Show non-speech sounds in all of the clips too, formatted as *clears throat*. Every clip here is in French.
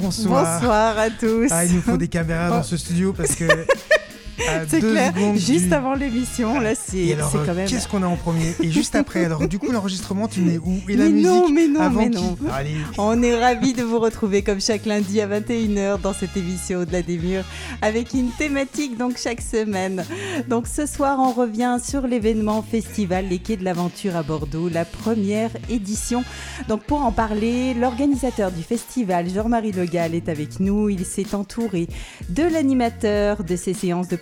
Bonsoir à tous. Ah, il nous faut des caméras dans ce studio parce que *laughs* *laughs* c'est clair. Juste avant l'émission, là, c'est quand même. Qu'est-ce qu'on a en premier Et juste après, alors du coup, l'enregistrement, tu mets où Et la mais musique Non, mais non, avant mais non. Allez. On est ravis de vous retrouver comme chaque lundi à 21h dans cette émission Au-delà des murs avec une thématique donc chaque semaine. Donc ce soir, on revient sur l'événement festival Les Quais de l'Aventure à Bordeaux, la première édition. Donc pour en parler, l'organisateur du festival, Jean-Marie Legal, est avec nous. Il s'est entouré de l'animateur de ces séances de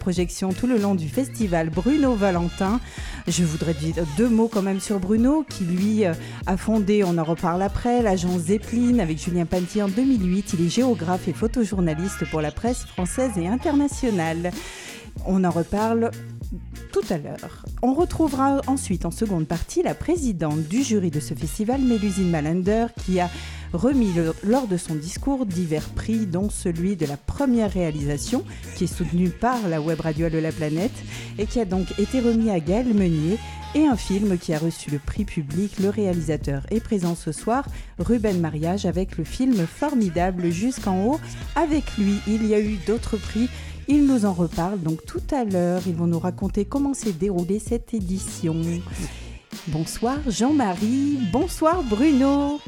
tout le long du festival, Bruno Valentin. Je voudrais dire deux mots quand même sur Bruno, qui lui euh, a fondé, on en reparle après, l'agence Zeppelin avec Julien Pantier en 2008. Il est géographe et photojournaliste pour la presse française et internationale. On en reparle tout à l'heure. On retrouvera ensuite en seconde partie la présidente du jury de ce festival, Mélusine Malander, qui a remis lors de son discours divers prix, dont celui de la première réalisation, qui est soutenu par la web radio de la planète, et qui a donc été remis à Gaël Meunier, et un film qui a reçu le prix public. Le réalisateur est présent ce soir, Ruben Mariage, avec le film formidable Jusqu'en haut. Avec lui, il y a eu d'autres prix ils nous en reparlent donc tout à l'heure. Ils vont nous raconter comment s'est déroulée cette édition. Bonsoir Jean-Marie, bonsoir Bruno.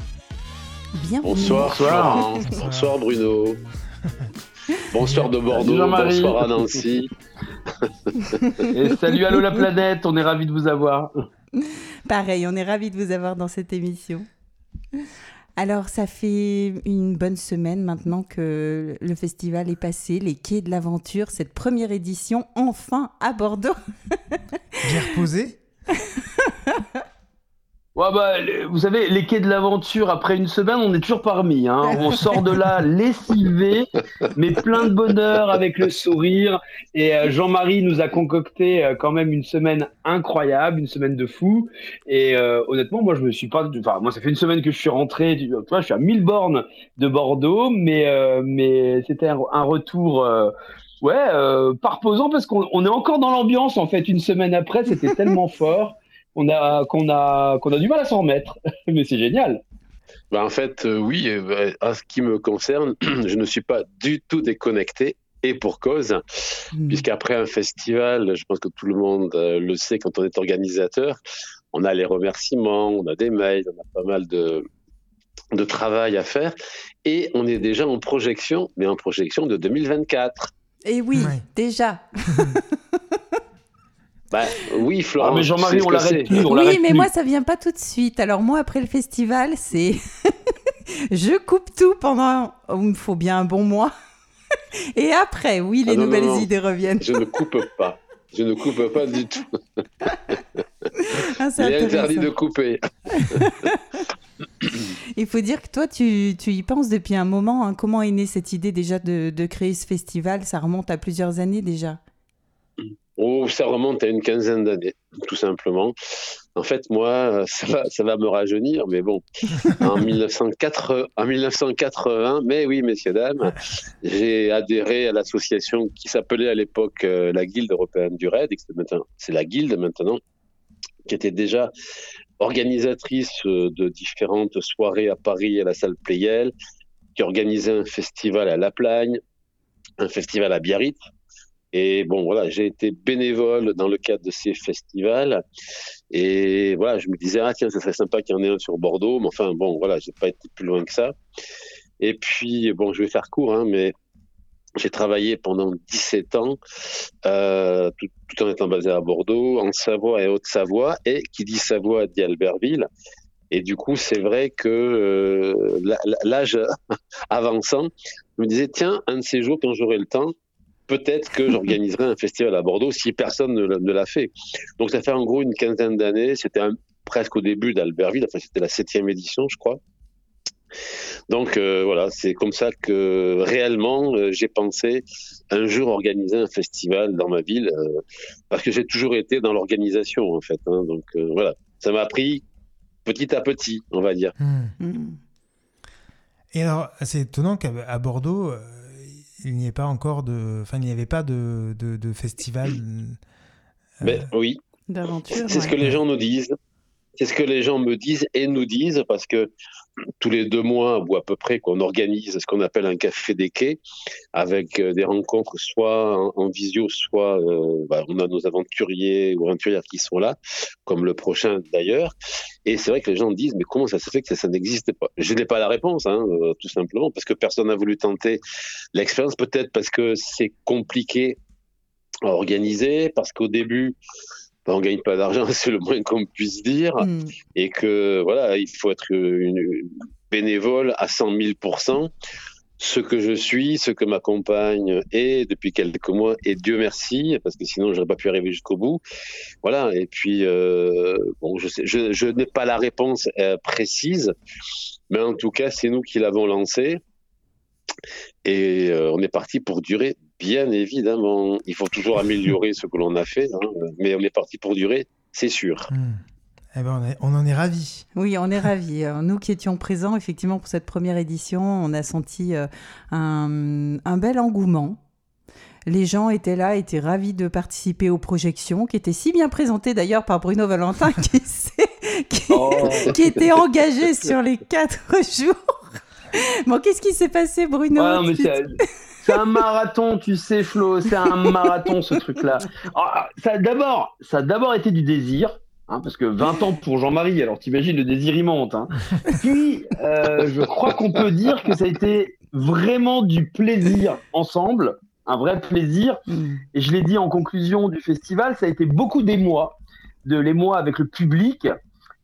Bienvenue. Bonsoir, bonsoir, bonsoir Bruno. *laughs* Bonsoir de Bordeaux, bonsoir à Nancy. Et salut Allo la planète, on est ravis de vous avoir. Pareil, on est ravis de vous avoir dans cette émission. Alors, ça fait une bonne semaine maintenant que le festival est passé, les quais de l'aventure, cette première édition, enfin à Bordeaux. Bien reposé *laughs* bah, vous savez, les quais de l'aventure, après une semaine, on est toujours parmi. Hein. *laughs* On sort de là lessivé, mais plein de bonheur avec le sourire. Et euh, Jean-Marie nous a concocté euh, quand même une semaine incroyable, une semaine de fou. Et euh, honnêtement, moi, je me suis pas. Enfin, moi, ça fait une semaine que je suis rentré. Tu vois, je suis à 1000 bornes de Bordeaux, mais, mais c'était un, un, retour. ouais, pas reposant parce qu'on est encore dans l'ambiance en fait. Une semaine après, c'était tellement fort qu'on a, qu'on a, qu'on a du mal à s'en remettre. *laughs* Mais c'est génial. Bah en fait, euh, oui, euh, bah, à ce qui me concerne, *clears throat* je ne suis pas du tout déconnecté. Et pour cause, mmh. puisqu'après un festival, je pense que tout le monde euh, le sait quand on est organisateur, on a les remerciements, on a des mails, on a pas mal de, de travail à faire. Et on est déjà en projection, mais en projection de 2024. Et oui, déjà. *laughs* Bah, oui, Florent. Ah, mais Jean-Marie, on l'arrête plus. oui, mais moi, ça vient pas tout de suite. Alors, moi, après le festival, c'est. *laughs* je coupe tout pendant. Oh, il me faut bien un bon mois. *laughs* Et après, oui, les ah, nouvelles idées reviennent. Je ne coupe pas. Je ne coupe pas du tout. *laughs* ah, Il est interdit de couper. Il faut dire que toi, tu, tu y penses depuis un moment. Hein. Comment est née cette idée déjà de, de créer ce festival? Ça remonte à plusieurs années déjà. Oh, ça remonte à une quinzaine d'années, tout simplement. En fait, moi, ça va, ça va me rajeunir, mais bon, *laughs* en, 1980, en 1980, mais oui, messieurs, dames, j'ai adhéré à l'association qui s'appelait à l'époque euh, la Guilde européenne du raid, c'est la Guilde maintenant, qui était déjà organisatrice euh, de différentes soirées à Paris à la salle Playel, qui organisait un festival à La Plagne, un festival à Biarritz, et bon, voilà, j'ai été bénévole dans le cadre de ces festivals. Et voilà, je me disais, ah tiens, ça serait sympa qu'il y en ait un sur Bordeaux. Mais enfin, bon, voilà, j'ai pas été plus loin que ça. Et puis, bon, je vais faire court, hein, mais j'ai travaillé pendant 17 ans, euh, tout, tout, en étant basé à Bordeaux, en Savoie et Haute-Savoie. Et qui dit Savoie dit Albertville. Et du coup, c'est vrai que euh, l'âge *laughs* avançant, je me disais, tiens, un de ces jours, quand j'aurai le temps, peut-être que j'organiserai un festival à Bordeaux si personne ne, l'a fait. Donc ça fait en gros une quinzaine d'années. C'était presque au début d'Albertville. Enfin, c'était la septième édition, je crois. Donc euh, voilà, c'est comme ça que réellement euh, j'ai pensé un jour organiser un festival dans ma ville, euh, parce que j'ai toujours été dans l'organisation en fait. Hein. donc voilà, ça m'a pris petit à petit, on va dire. Hmm. Hmm. Et alors, c'est étonnant qu'à Bordeaux, il n'y pas encore de, enfin, il n'y avait pas de, de, festival. Euh, oui. D'aventure. C'est ce que les gens nous disent. C'est ce que les gens me disent et nous disent parce que tous les deux mois ou à peu près qu'on organise ce qu'on appelle un café des quais avec euh, des rencontres soit en, visio, soit euh, bah, on a nos aventuriers ou aventurières qui sont là, comme le prochain d'ailleurs. Et c'est vrai que les gens disent mais comment ça se fait que ça, n'existe pas? Je n'ai pas la réponse, hein, euh, tout simplement parce que personne n'a voulu tenter l'expérience. Peut-être parce que c'est compliqué à organiser, parce qu'au début on on gagne pas d'argent, *laughs* c'est le moins qu'on puisse dire, hmm. et que voilà, il faut être une bénévole à 100 000 ce que je suis, ce que ma compagne est depuis quelques mois, et Dieu merci, parce que sinon j'aurais pas pu arriver jusqu'au bout. Voilà. Et puis euh, bon, je, je, n'ai pas la réponse euh, précise, mais en tout cas c'est nous qui l'avons lancé, et euh, on est parti pour durer Bien évidemment, il faut toujours améliorer ce que l'on a fait, hein, mais on est parti pour durer, c'est sûr. Hmm. Eh ben on, en est ravis. Oui, on est ravis. Euh, nous qui étions présents, effectivement, pour cette première édition, on a senti euh, un, bel engouement. Les gens étaient là, étaient ravis de participer aux projections, qui étaient si bien présentées d'ailleurs par Bruno Valentin, *laughs* qui, oh. qui, était engagé sur les quatre jours. Bon, qu'est-ce qui s'est passé, Bruno c'est un marathon, tu sais, Flo. C'est un marathon, ce truc-là. Ah, ça a d'abord, ça a d'abord été du désir. Hein, parce que 20 ans pour Jean-Marie, alors t'imagines le désir il monte. Hein. Puis, euh, je crois qu'on peut dire que ça a été vraiment du plaisir ensemble, un vrai plaisir. Et je l'ai dit en conclusion du festival, ça a été beaucoup d'émoi, de l'émoi avec le public.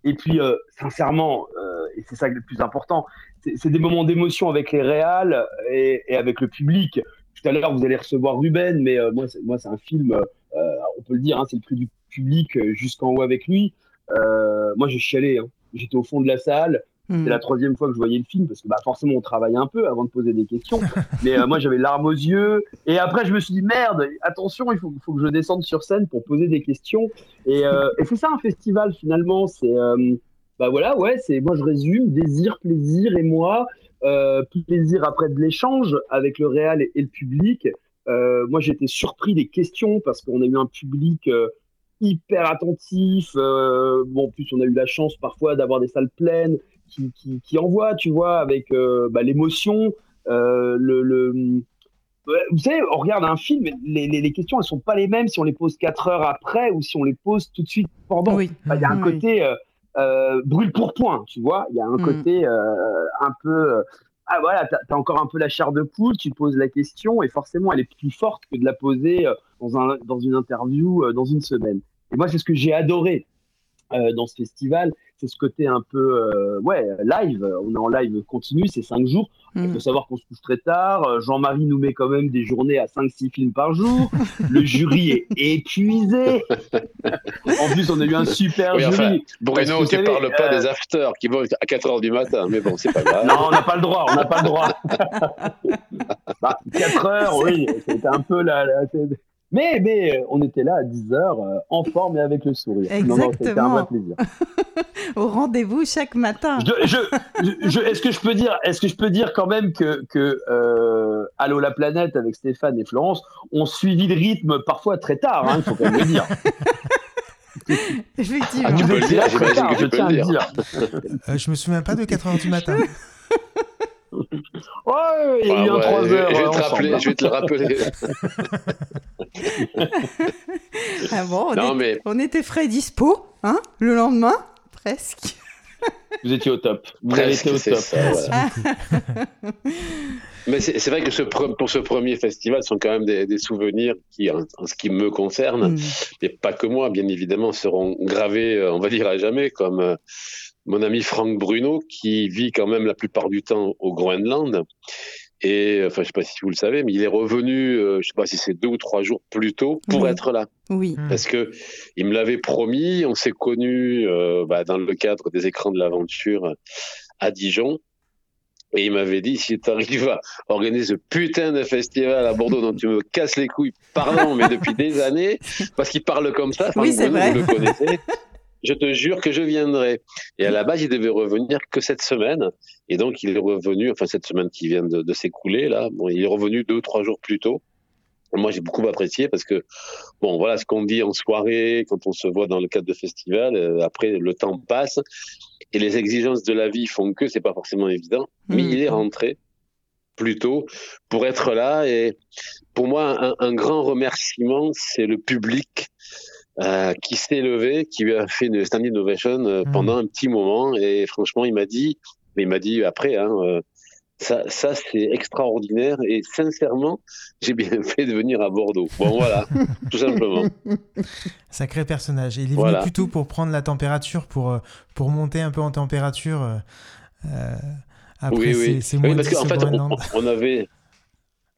Et puis, euh, sincèrement, euh, et c'est ça le plus important, c'est des moments d'émotion avec les réals et, avec le public. Tout à l'heure, vous allez recevoir Ruben, mais euh, moi, c'est un film, euh, on peut le dire, hein, c'est le prix du public jusqu'en haut avec lui. moi, j'ai chialé. Hein. J'étais au fond de la salle. C'est hmm. la troisième fois que je voyais le film parce que bah, forcément on travaille un peu avant de poser des questions. *laughs* Mais moi j'avais larmes aux yeux et après je me suis dit merde, attention, il faut, faut que je descende sur scène pour poser des questions. Et, et c'est ça un festival finalement, c'est bah voilà, ouais, c'est moi je résume désir, plaisir et moi, euh, plaisir après de l'échange avec le réel et, le public. Euh, moi j'étais surpris des questions parce qu'on a eu un public euh, hyper attentif. Euh, bon, en plus on a eu la chance parfois d'avoir des salles pleines qui, qui, qui envoient, tu vois, avec euh, bah, l'émotion, le, le vous savez, on regarde un film, les, les, les, questions, elles sont pas les mêmes si on les pose quatre heures après ou si on les pose tout de suite pendant. Il y a un côté, euh, brûle pour point, tu vois. Il y a un mm. côté euh, un peu. Euh, ah voilà, t'as as encore un peu la chair de poule, tu poses la question et forcément elle est plus forte que de la poser dans, un, dans une interview dans une semaine. Et moi, c'est ce que j'ai adoré dans ce festival, c'est ce côté un peu euh, ouais live. On est en live continu, c'est cinq jours. Il faut mm. savoir qu'on se couche très tard. Jean-Marie nous met quand même des journées à 5-6 films par jour. *laughs* Le jury est épuisé. *laughs* en plus, on a eu un super jury. Bruno, tu ne parles pas des euh, afters qui vont à 4 heures du matin, mais bon, c'est pas *laughs* grave. Non, on n'a pas le droit. On n'a pas le droit. bah, 4 heures, oui, c'était un peu la, la mais, mais euh, on était là à 10 heures, euh, en forme et avec le sourire. Exactement. un vrai plaisir. *laughs* Au rendez-vous chaque matin. Je, je, est-ce que je peux dire, est-ce que je peux dire quand même que, que euh, Allô la planète avec Stéphane et Florence ont suivi le rythme parfois très tard, il hein, faut quand même le dire. *laughs* Effectivement. Ah, tu peux le dire, je tiens à le dire. *laughs* Euh, je me souviens pas de 4 heures du matin. Ouais, il y a eu un 3 heures. Je vais, te rappeler, *laughs* ah bon, on, mais... on était frais dispo, hein, le lendemain, presque. Vous étiez au top. Vous avez été au top. Ça, *laughs* mais c'est vrai que ce, pour ce premier festival, ce sont quand même des, des souvenirs qui, en, ce qui me concerne, mm. et pas que moi, bien évidemment, seront gravés, euh, on va dire à jamais, comme euh, mon ami Franck Bruno, qui vit quand même la plupart du temps au Groenland. Et enfin, je sais pas si vous le savez, mais il est revenu, euh, je sais pas si c'est deux ou trois jours plus tôt pour être là. Oui. Hmm. Parce que il me l'avait promis. On s'est connus euh, bah, dans le cadre des écrans de l'aventure à Dijon. Et il m'avait dit, si tu arrives à organiser ce putain de festival à Bordeaux dont tu me casses les couilles, pardon, mais depuis des *laughs* années, parce qu'il parle comme ça, oui, c'est vrai. vous le connaissez, *laughs* je te jure que je viendrai. Et à la base, il devait revenir que cette semaine. Et donc, il est revenu, enfin, cette semaine qui vient de, s'écouler, là, bon, il est revenu deux trois jours plus tôt. moi, j'ai beaucoup apprécié parce que, bon, voilà ce qu'on dit en soirée, quand on se voit dans le cadre de festival, euh, après, le temps passe et les exigences de la vie font que c'est pas forcément évident. Mais Mhm. il est rentré plus tôt pour être là et pour moi, un, un grand remerciement, c'est le public euh, qui s'est levé, qui lui a fait une standing ovation euh, Mhm. pendant un petit moment et franchement, il m'a dit, mais il m'a dit après, hein, euh, ça, ça c'est extraordinaire et sincèrement, j'ai bien *laughs* fait de venir à Bordeaux. Bon voilà, *laughs* tout simplement. Sacré personnage. Il est Voilà. venu plutôt pour prendre la température, pour, pour monter un peu en température. euh, après, oui, oui. Oui, parce 10 qu'en fait, on avait.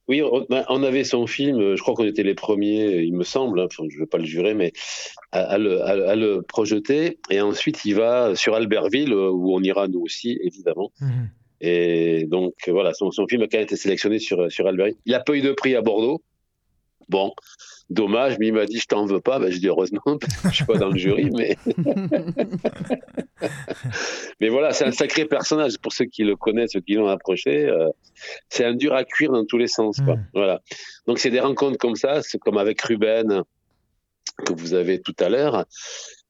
Oui, on, ben, on avait son film, euh, je crois qu'on était les premiers, il me semble, hein, je ne vais pas le jurer, mais à, à le, à le- à le projeter. Et ensuite, il va sur Albertville, euh, où on ira nous aussi, évidemment. Mhm. Et donc, voilà, son, son film a quand même été sélectionné sur, sur Albertville. Il n'a pas eu de prix à Bordeaux. Bon, dommage, mais il m'a dit, je t'en veux pas. Ben, je dis, heureusement, *laughs* je suis pas dans le jury, mais. *laughs* Mais voilà, c'est un sacré personnage pour ceux qui le connaissent, ceux qui l'ont approché. euh, c'est un dur à cuire dans tous les sens. Quoi. Mm. Voilà. Donc c'est des rencontres comme ça, c'est comme avec Ruben que vous avez tout à l'heure.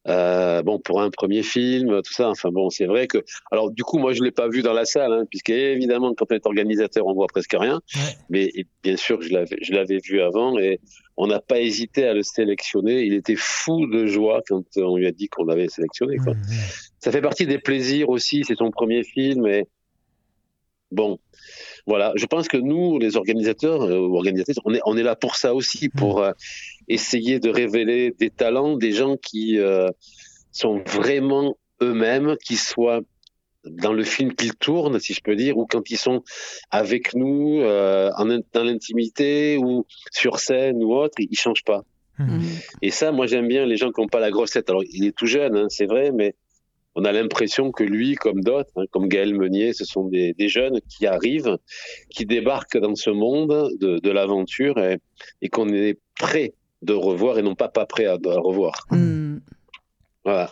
Euh, bon, pour un premier film, tout ça. Enfin bon, c'est vrai que. Alors du coup, moi je l'ai pas vu dans la salle, hein, puisque évidemment quand on est organisateur, on voit presque rien. Ouais. Mais et bien sûr, je l'avais, vu avant et on n'a pas hésité à le sélectionner. Il était fou de joie quand on lui a dit qu'on l'avait sélectionné. Quoi Mhm. ça fait partie des plaisirs aussi. C'est son premier film et bon, voilà. Je pense que nous, les organisateurs euh, ou organisatrices, on est on est là pour ça aussi, pour euh, essayer de révéler des talents, des gens qui euh, sont vraiment eux-mêmes, qui soient dans le film qu'ils tournent, si je peux dire, ou quand ils sont avec nous euh, en, dans l'intimité ou sur scène ou autre, ils, ils changent pas. Mhm. Et ça, moi, j'aime bien les gens qui n'ont pas la grosse tête. Alors, il est tout jeune, hein, c'est vrai, mais on a l'impression que lui, comme d'autres, hein, comme Gaël Meunier, ce sont des, des jeunes qui arrivent, qui débarquent dans ce monde de, de l'aventure et, et qu'on est prêt de revoir et non pas pas prêt à, à revoir. Mm. Voilà.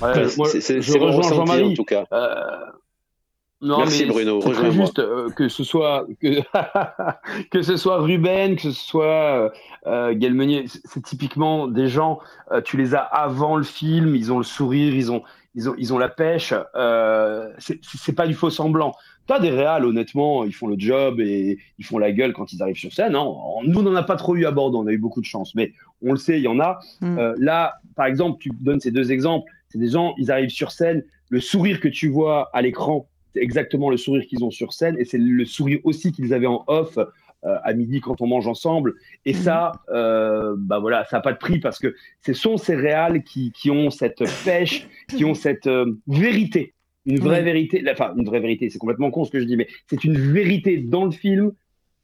Ouais, c'est mon rejoins ressenti, en tout cas. Euh, non, Merci, mais Bruno, juste euh, que ce soit que, *laughs* que ce soit Ruben, que ce soit euh, Gaël Meunier, c'est c'est typiquement des gens. euh, tu les as avant le film, ils ont le sourire, ils ont ils ont ils ont la pêche. Euh, c'est pas du faux semblant. T'as des réals, honnêtement, ils font le job et ils font la gueule quand ils arrivent sur scène. Non, nous on n'en a pas trop eu à Bordeaux, on a eu beaucoup de chance, mais on le sait, il y en a. Mm. Euh, là, par exemple, tu donnes ces deux exemples. C'est des gens, ils arrivent sur scène, le sourire que tu vois à l'écran, c'est exactement le sourire qu'ils ont sur scène, et c'est le sourire aussi qu'ils avaient en off à midi quand on mange ensemble. Et Mhm. ça, euh, bah voilà, ça n'a pas de prix parce que ce sont ces réals qui, qui ont cette pêche, qui ont cette euh, vérité, une vraie Oui. vérité. Enfin, une vraie vérité, c'est complètement con ce que je dis, mais c'est une vérité dans le film,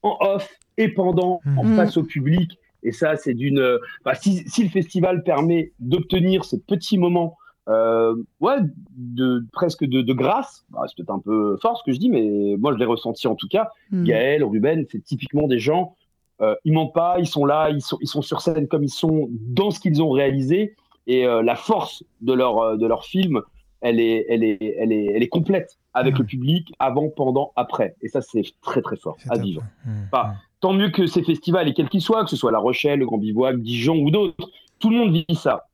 en off et pendant, en Mhm. face au public. Et ça, c'est d'une. euh, bah, si, si le festival permet d'obtenir ce petit moment, euh, ouais, de presque de, de grâce, bah, c'est peut-être un peu fort ce que je dis, mais moi je l'ai ressenti en tout cas. Mm. Gaël, Ruben, c'est typiquement des gens. Euh, ils mentent pas, ils sont là, ils sont, ils sont sur scène comme ils sont dans ce qu'ils ont réalisé. Et euh, la force de leur, euh, de leur film, elle est, elle est, elle est, elle est complète avec Mhm. le public, avant, pendant, après. Et ça, c'est très très fort à vivre. Pas. tant mieux que ces festivals, et quels qu'ils soient, que ce soit La Rochelle, le Grand Bivouac, Dijon ou d'autres, tout le monde vit ça.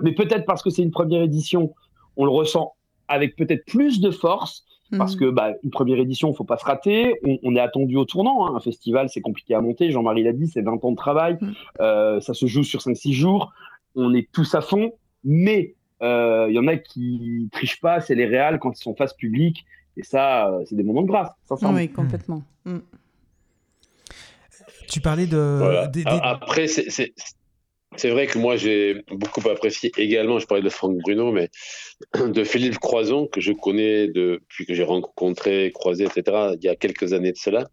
Mais peut-être parce que c'est une première édition, on le ressent avec peut-être plus de force, parce Mm. que bah, une première édition, faut pas se rater. On, on est attendu au tournant. hein. Un festival, c'est compliqué à monter. Jean-Marie l'a dit, c'est 20 ans de travail. Mm. Euh, ça se joue sur 5-6 jours. On est tous à fond. Mais euh, il y en a qui trichent pas, c'est les réals quand ils sont face publique. Et ça, euh, c'est des moments de grâce, sincèrement. Oui, complètement. Mm. Tu parlais de. Voilà. des- des- A- Après, c'est- c'est vrai que moi, j'ai beaucoup apprécié également, je parlais de Franck Bruno, mais *clears throat* de Philippe Croison, que je connais depuis que j'ai rencontré, croisé, etc., il y a quelques années de cela,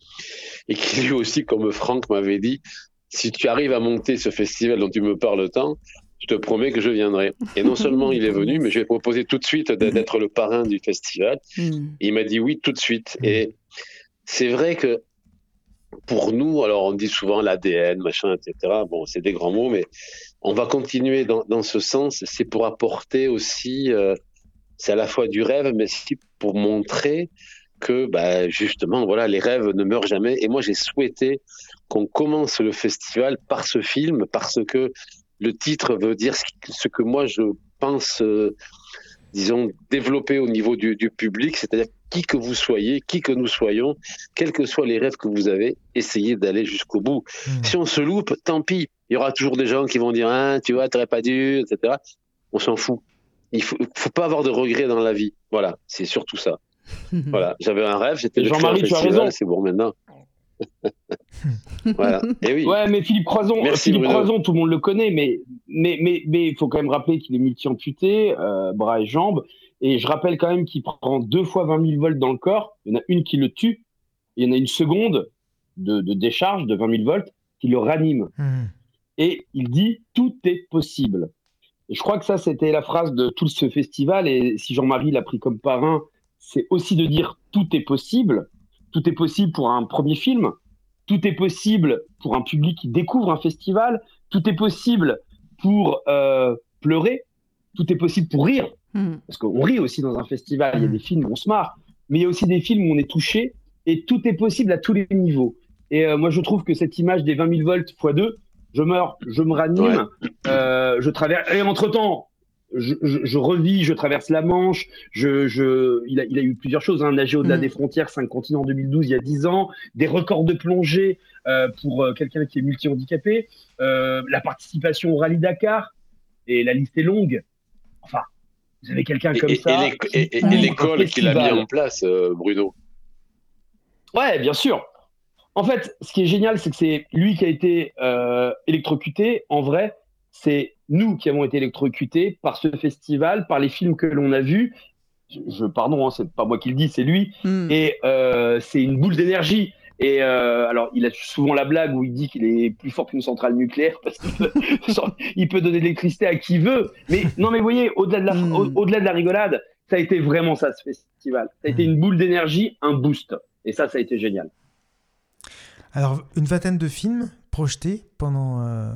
et qui lui aussi, comme Franck m'avait dit, si tu arrives à monter ce festival dont tu me parles tant, je te promets que je viendrai. Et non seulement il est venu, mais je vais proposer tout de suite d'être le parrain du festival. Mm. Il m'a dit oui tout de suite. Et c'est vrai que pour nous, alors on dit souvent l'ADN, machin, etc. Bon, c'est des grands mots, mais on va continuer dans, ce sens. C'est pour apporter aussi, euh, c'est à la fois du rêve, mais aussi pour montrer que bah, justement, voilà, les rêves ne meurent jamais. Et moi, j'ai souhaité qu'on commence le festival par ce film, parce que le titre veut dire ce que moi je pense, euh, disons, développer au niveau du, public, c'est-à-dire qui que vous soyez, qui que nous soyons, quels que soient les rêves que vous avez, essayez d'aller jusqu'au bout. Hmm. Si on se loupe, tant pis. Il y aura toujours des gens qui vont dire, hein, tu vois, t'aurais pas dû, etc. On s'en fout. Il faut, faut pas avoir de regrets dans la vie. Voilà, c'est surtout ça. *laughs* voilà, j'avais un rêve, j'étais Jean-Marie, tu as raison. C'est bon maintenant. *laughs* voilà. Et oui. Ouais, mais Philippe Croison, Philippe Croison, tout le monde le connaît, mais mais mais mais il faut quand même rappeler qu'il est multi-amputé, euh, bras et jambes, et je rappelle quand même qu'il prend deux fois 20 000 volts dans le corps. Il y en a une qui le tue, il y en a une seconde de, de décharge de 20 000 volts qui le ranime. Hmm. Et il dit tout est possible. Et je crois que ça, c'était la phrase de tout ce festival. Et si Jean-Marie l'a pris comme parrain, c'est aussi de dire tout est possible. Tout est possible pour un premier film. Tout est possible pour un public qui découvre un festival. Tout est possible pour euh, pleurer. Tout est possible pour rire. Hmm. Parce qu'on rit aussi dans un festival. Il y a hmm. des films où on se marre. Mais il y a aussi des films où on est touché. Et tout est possible à tous les niveaux. Et euh, moi, je trouve que cette image des 20 000 volts x 2, je meurs, je me ranime, euh, je traverse. Et entre-temps, je, je, revis, je traverse la Manche. Je, je, il, a, il a eu plusieurs choses. Hein, nager au-delà mm. des frontières, cinq continents en 2012, il y a 10 ans. Des records de plongée euh, pour euh, quelqu'un qui est multi-handicapé. Euh, la participation au Rallye Dakar. Et la liste est longue. Enfin, vous avez quelqu'un comme ça. Et, l'école qu'il a mis en place, euh, Bruno? Ouais, bien sûr. En fait, ce qui est génial, c'est que c'est lui qui a été euh, électrocuté. En vrai, c'est nous qui avons été électrocutés par ce festival, par les films que l'on a vus. Je, pardon, hein, c'est pas moi qui le dis, c'est lui. Hmm. Et euh, c'est une boule d'énergie. Et euh, alors, il a souvent la blague où il dit qu'il est plus fort qu'une centrale nucléaire parce qu'il peut *laughs* donner de l'électricité à qui veut. Mais non, mais vous voyez, au-delà de la, hmm. au-delà de la rigolade, ça a été vraiment ça ce festival. Ça a été hmm. une boule d'énergie, un boost. Et ça, ça a été génial. Alors, une vingtaine de films projetés pendant, euh,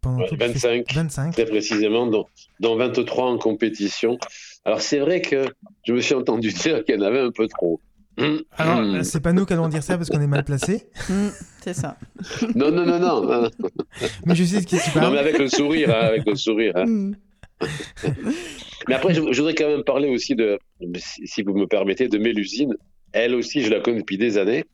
pendant 25, 25. Très précisément, dont, 23 en compétition. Alors, c'est vrai que je me suis entendu *laughs* dire qu'il y en avait un peu trop. Alors, hmm. c'est pas nous qui allons dire ça parce qu'on est mal placés. Hmm, c'est ça. Non, non, non, non, *laughs* Mais je sais ce qui se passe. Non, mais avec le sourire, hein, avec le sourire. Hein. *laughs* Mais après, je, voudrais quand même parler aussi de, si vous me permettez, de Mélusine. Elle aussi, je la connais depuis des années.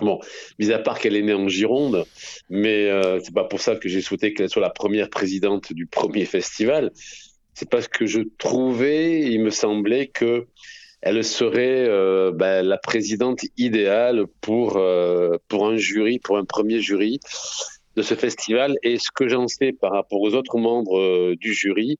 Bon, mis à part qu'elle est née en Gironde, mais euh, c'est pas pour ça que j'ai souhaité qu'elle soit la première présidente du premier festival. C'est parce que je trouvais, il me semblait que elle serait euh, ben, la présidente idéale pour euh, pour un jury, pour un premier jury de ce festival. Et ce que j'en sais par rapport aux autres membres euh, du jury,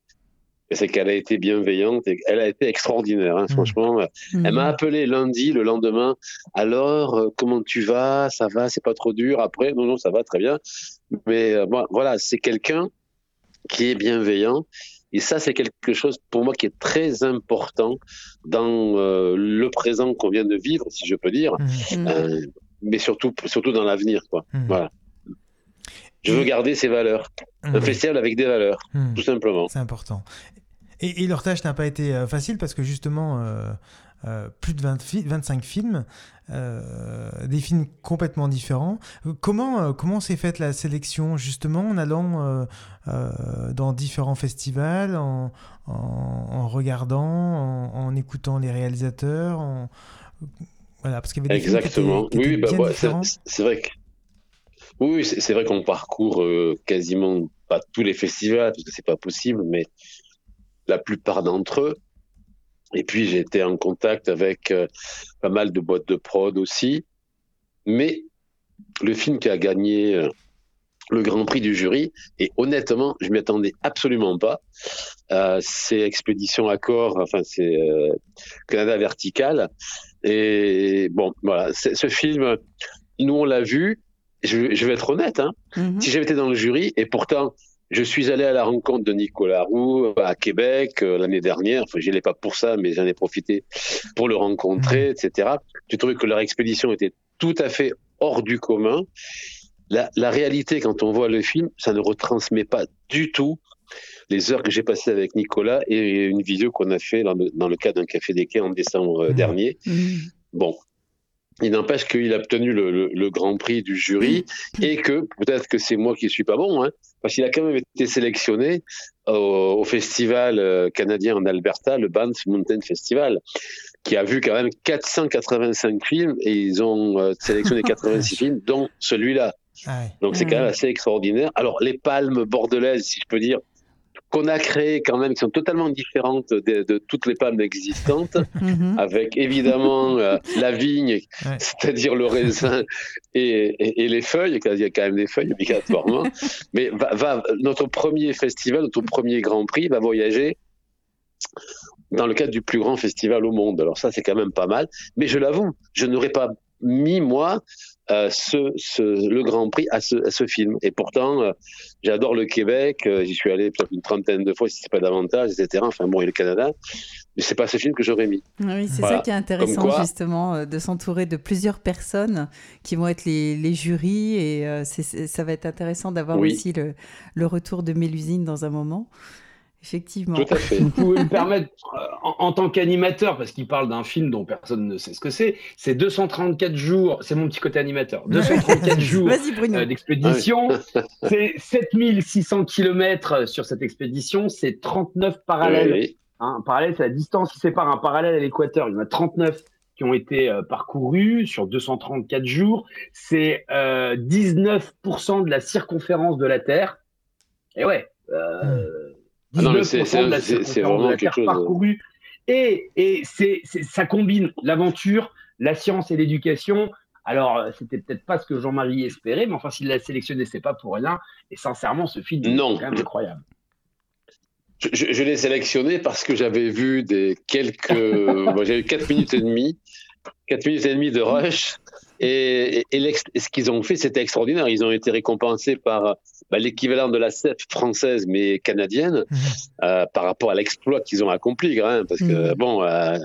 c'est qu'elle a été bienveillante et elle a été extraordinaire. Hein, mmh. Franchement, elle m'a mmh. appelé lundi, le lendemain. Alors, euh, comment tu vas? Ça va? C'est pas trop dur? Après, non, non, ça va très bien. Mais euh, voilà, c'est quelqu'un qui est bienveillant. Et ça, c'est quelque chose pour moi qui est très important dans euh, le présent qu'on vient de vivre, si je peux dire, mmh. mais surtout, surtout dans l'avenir, quoi. Voilà. Je veux garder ces valeurs. Un festival avec des valeurs, tout simplement. C'est important. Et, leur tâche n'a pas été euh, facile parce que justement, euh, euh, plus de 20 25 films, des films complètement différents. Comment, comment s'est faite la sélection justement en allant dans différents festivals, en, en, regardant, en, écoutant les réalisateurs Voilà, parce qu'il y avait des Exactement. Films qui étaient, oui, bah, c'est vrai que. Oui, c'est vrai qu'on parcourt quasiment pas tous les festivals parce que c'est pas possible, mais la plupart d'entre eux. Et puis j'ai été en contact avec euh, pas mal de boîtes de prod aussi. Mais le film qui a gagné euh, le Grand Prix du jury, et honnêtement, je m'y attendais absolument pas. Euh, c'est Expédition Accord, enfin c'est Canada Vertical. Et bon, voilà, ce film, nous on l'a vu. Je, je, vais être honnête, hein. Mm-hmm. si j'avais été dans le jury, et pourtant je suis allé à la rencontre de Nicolas Roux à Québec euh, l'année dernière. Enfin, je n'allais pas pour ça, mais j'en ai profité pour le rencontrer, mmh. etc. J'ai trouvé que leur expédition était tout à fait hors du commun. La, la, réalité, quand on voit le film, ça ne retransmet pas du tout les heures que j'ai passées avec Nicolas et une vidéo qu'on a fait dans le, cadre d'un café des quais en décembre mmh. dernier. Mmh. Bon, il n'empêche qu'il a obtenu le, Grand Prix du jury et que peut-être que c'est moi qui suis pas bon, hein, parce qu'il a quand même été sélectionné au, festival euh, canadien en Alberta, le Banff Mountain Festival, qui a vu quand même 485 films et ils ont euh, sélectionné *laughs* 86 films, dont celui-là. Ah Donc c'est quand même assez extraordinaire. Alors les palmes bordelaises, si je peux dire, qu'on a créées quand même, qui sont totalement différentes de, toutes les palmes existantes, *laughs* mhm. avec évidemment euh, la vigne, c'est-à-dire le raisin et, les feuilles, il y a quand même des feuilles obligatoirement. *laughs* Mais va, notre premier festival, notre premier Grand Prix va voyager dans le cadre du plus grand festival au monde. Alors ça, c'est quand même pas mal. Mais je l'avoue, je n'aurais pas mis, moi, euh, ce, le Grand Prix à ce, à ce film. Et pourtant, euh, j'adore le Québec, euh, j'y suis allé peut-être une trentaine de fois, si c'est pas davantage, etc. Enfin bon, et le Canada. Mais c'est pas ce film que j'aurais mis. Oui, c'est ça qui est intéressant justement, de s'entourer de plusieurs personnes qui vont être les, les jurys. Et ça va être intéressant d'avoir aussi le, le, retour de Mélusine dans un moment. Effectivement. Tout à fait. Vous pouvez me permettre, euh, en, tant qu'animateur, parce qu'il parle d'un film dont personne ne sait ce que c'est, c'est 234 jours, c'est mon petit côté animateur, *laughs* 234 jours euh, d'expédition, c'est 7600 km sur cette expédition, c'est 39 parallèles. Hein, un parallèle, c'est la distance qui sépare un parallèle à l'équateur. Il y en a 39 qui ont été euh, parcourus sur 234 jours. C'est 19% de la circonférence de la Terre. Et ouais, euh, hmm. Ah non, mais c'est vraiment quelque chose. Parcouru. Et, et c'est, ça combine l'aventure, la science et l'éducation. Alors, euh, c'était peut-être pas ce que Jean-Marie espérait, mais enfin, s'il l'a sélectionné, c'est pas pour rien. Et sincèrement, ce film est quand même incroyable. Je, je, l'ai sélectionné parce que j'avais vu des quelques. *laughs* J'ai eu 4 minutes et demie. 4 minutes et demie de rush. Et, et, et ce qu'ils ont fait, c'était extraordinaire. Ils ont été récompensés par bah, l'équivalent de la CEF française mais canadienne mhm. euh, par rapport à l'exploit qu'ils ont accompli parce que mhm. bon euh,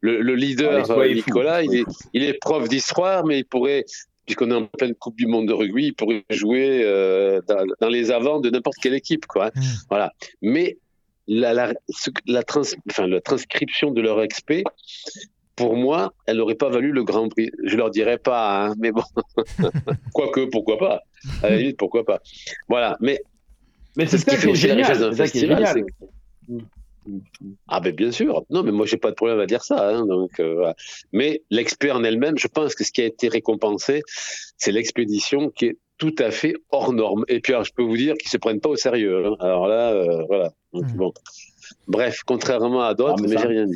le, leader ah, Nicolas il est, il est prof d'histoire mais il pourrait puisqu'on est en pleine Coupe du Monde de rugby, il pourrait jouer euh, dans, les avants de n'importe quelle équipe, quoi. Mhm. Voilà. Mais la, la, la, trans, enfin, la transcription de leur expé, pour moi, elle n'aurait pas valu le Grand Prix. Je leur dirais pas, hein, mais bon, *laughs* quoique, pourquoi pas? À la limite, pourquoi pas? Voilà, mais, mais c'est ce qui fait aussi la richesse d'un festival. Ah ben bien sûr. Non, mais moi j'ai pas de problème à dire ça. Hein, donc, euh, Mais l'expert en elle-même, je pense que ce qui a été récompensé, c'est l'expédition qui est tout à fait hors norme. Et puis alors, je peux vous dire qu'ils se prennent pas au sérieux. Hein. Alors là, euh, voilà. Donc, hmm. bon. Bref, contrairement à d'autres, ah, mais, j'ai rien dit.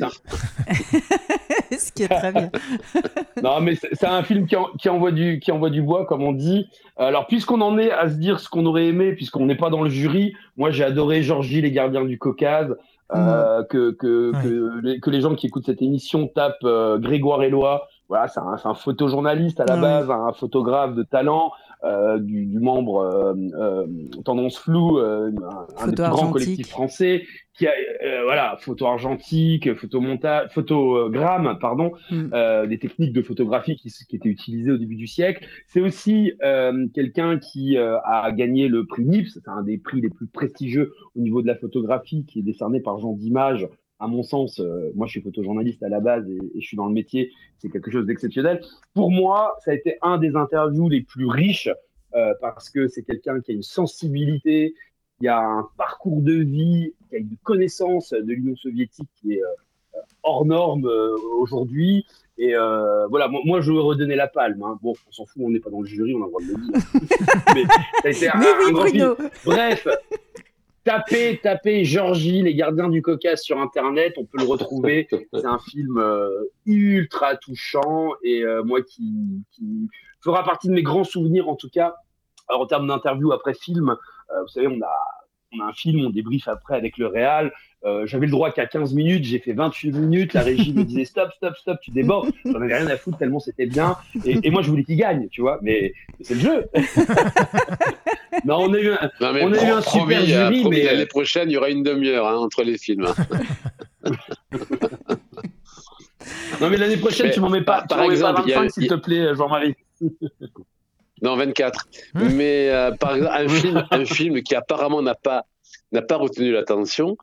*laughs* Ce qui est très bien. *laughs* non, mais c'est un film qui, envoie du, qui envoie du bois, comme on dit. Alors, puisqu'on en est à se dire ce qu'on aurait aimé, puisqu'on n'est pas dans le jury, moi j'ai adoré Georgie, les gardiens du Caucase. Euh, que, que, que, les, que, les, gens qui écoutent cette émission tapent euh, Grégoire Eloi. Voilà, c'est un, un, photojournaliste à la base, un photographe de talent. Euh, du, du, membre euh, euh, Tendance Floue, un, un des plus grands collectifs français, qui a voilà photo argentique, photo montage, photogramme, pardon, mm. des techniques de photographie qui, qui, étaient utilisées au début du siècle. C'est aussi quelqu'un qui a gagné le prix NIPS, c'est un des prix les plus prestigieux au niveau de la photographie, qui est décerné par Jean Dimage à mon sens, euh, moi je suis photojournaliste à la base et, je suis dans le métier, c'est quelque chose d'exceptionnel. Pour moi, ça a été un des interviews les plus riches euh, parce que c'est quelqu'un qui a une sensibilité, qui a un parcours de vie, qui a une connaissance de l'Union soviétique qui est euh, hors norme aujourd'hui. Et voilà, moi, je veux redonner la palme. Hein. Bon, on s'en fout, on n'est pas dans le jury, on a le droit de le dire. *laughs* Mais ça a été un, oui, Bruno. Bref, tapez, tapez Georgie, les gardiens du Caucase sur Internet, on peut le retrouver. *laughs* C'est un film euh, ultra touchant et euh, moi qui, qui, fera partie de mes grands souvenirs en tout cas. Alors, en termes d'interview après film, euh, vous savez, on a, on a un film, on débrief après avec le Réal. Euh, j'avais le droit qu'à 15 minutes, j'ai fait 28 minutes, la régie me disait stop, stop, stop, tu débordes. J'en avais rien à foutre tellement c'était bien. Et, moi, je voulais qu'il gagne, tu vois, mais, c'est le jeu. *laughs* non, on a eu un, on a eu un super jury, mais l'année prochaine, il y aura une demi-heure hein, entre les films. *laughs* non, mais l'année prochaine, tu m'en mets pas, par exemple, 25, s'il te plaît, Jean-Marie. *laughs* Non, 24. Mais euh, par exemple, un film, un film qui apparemment n'a pas, n'a pas retenu l'attention,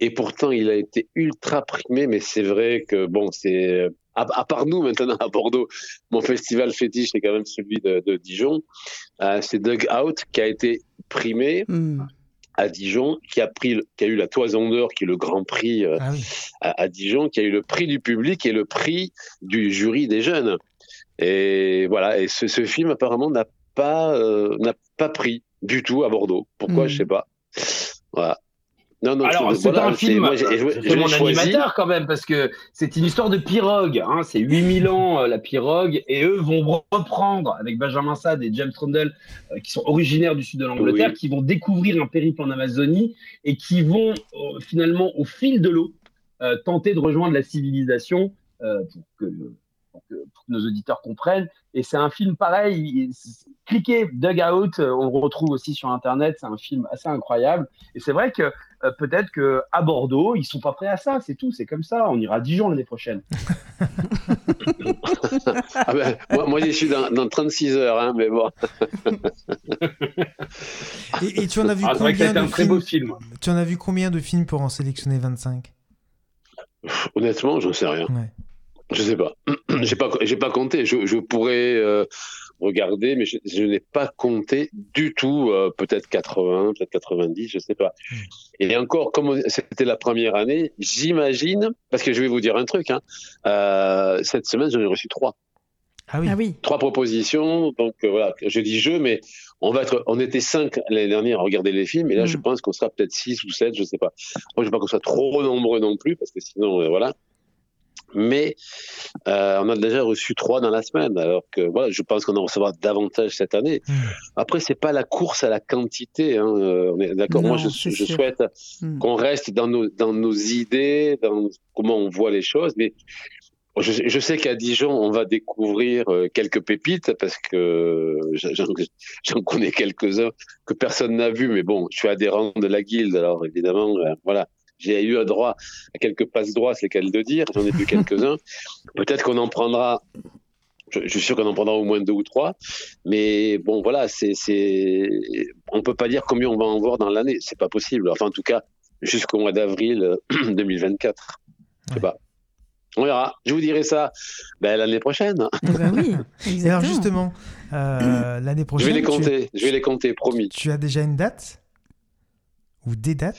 et pourtant il a été ultra primé, mais c'est vrai que bon, c'est à, part nous maintenant *laughs* à Bordeaux, mon festival fétiche c'est quand même celui de, Dijon. Euh, c'est Dug Out qui a été primé. Hmm. à Dijon, qui a pris, qui a eu la Toison d'Or, qui est le grand prix euh, ah à, Dijon, qui a eu le prix du public et le prix du jury des jeunes. Et voilà, et ce, ce film apparemment n'a pas euh, n'a pas pris du tout à Bordeaux. Pourquoi, je hmm. je sais pas. Voilà. Non, non, Alors, c'est un film, moi, je, mon animateur quand même, parce que c'est une histoire de pirogue. Hein, c'est 8000 ans, euh, la pirogue, et eux vont reprendre, avec Benjamin Sade et James Trundle, euh, qui sont originaires du sud de l'Angleterre, qui vont découvrir un périple en Amazonie, et qui vont euh, finalement, au fil de l'eau, tenter de rejoindre la civilisation pour que pour que, nos auditeurs comprennent. Et c'est un film pareil. Cliquez Dugout, euh, on le retrouve aussi sur Internet. C'est un film assez incroyable. Et c'est vrai que euh, peut-être que à Bordeaux, ils sont pas prêts à ça. C'est tout. C'est comme ça. On ira à Dijon l'année prochaine. *laughs* ah ben, moi, je suis dans, 36 heures, hein, mais bon. *laughs* et, tu en as vu ah, combien de films, Tu en as vu combien de films pour en sélectionner 25 Honnêtement, j'en sais rien. Ouais. Je sais pas. *clears throat* j'ai pas, j'ai pas compté. Je, je pourrais euh, regarder, mais je, je n'ai pas compté du tout. Euh, peut-être 80, peut-être 90, je sais pas. Hmm. Et encore, comme c'était la première année, j'imagine, parce que je vais vous dire un truc. Hein, euh, cette semaine, j'en ai reçu trois. Ah oui. ah oui. Trois propositions. Donc euh, voilà, je dis je, mais on va être, on était cinq l'année dernière à regarder les films, et là, je hmm. pense qu'on sera peut-être six ou sept, je sais pas. Moi, je veux pas qu'on soit trop nombreux non plus, parce que sinon, voilà mais euh, on a déjà reçu trois dans la semaine. Alors que voilà, je pense qu'on en recevra davantage cette année. Hmm. Après, c'est pas la course à la quantité. Hein. Euh, on est d'accord. Moi, je, je souhaite hmm. qu'on reste dans nos dans nos idées, dans comment on voit les choses, mais je, je, sais qu'à Dijon, on va découvrir euh, quelques pépites parce que j'en connais quelques-uns que personne n'a vu. Mais bon, je suis adhérent de la guilde, alors évidemment, euh, voilà j'ai eu droit à quelques passes droits, c'est qu'elle de dire. J'en ai vu quelques-uns. *laughs* Peut-être qu'on en prendra. Je, suis sûr qu'on en prendra au moins deux ou trois. Mais bon, voilà, c'est, c'est, on peut pas dire combien on va en voir dans l'année. C'est pas possible. Enfin, en tout cas, jusqu'au mois d'avril *clears throat* 2024. Je sais pas. On verra. Je vous dirai ça ben, l'année prochaine. Eh ben oui, *laughs* exactement. Alors justement, euh, l'année prochaine. Je vais les compter. Je vais les compter, promis. Tu as déjà une date? Ou des dates?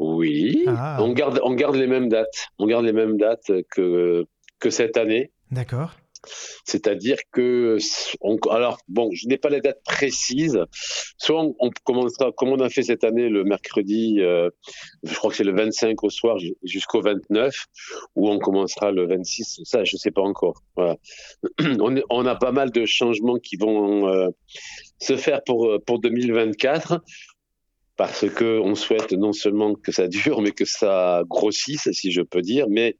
Oui, ah. on, garde, on garde les mêmes dates. On garde les mêmes dates que, que cette année. D'accord. C'est-à-dire que, alors bon, je n'ai pas les dates précises. Soit on, commencera, comme on a fait cette année, le mercredi, euh, je crois que c'est le 25 au soir jusqu'au 29, ou on commencera le 26. Ça, je ne sais pas encore. Voilà. *clears throat* On, on, a pas mal de changements qui vont euh, se faire pour pour 2024 parce que on souhaite non seulement que ça dure, mais que ça grossisse, si je peux dire, mais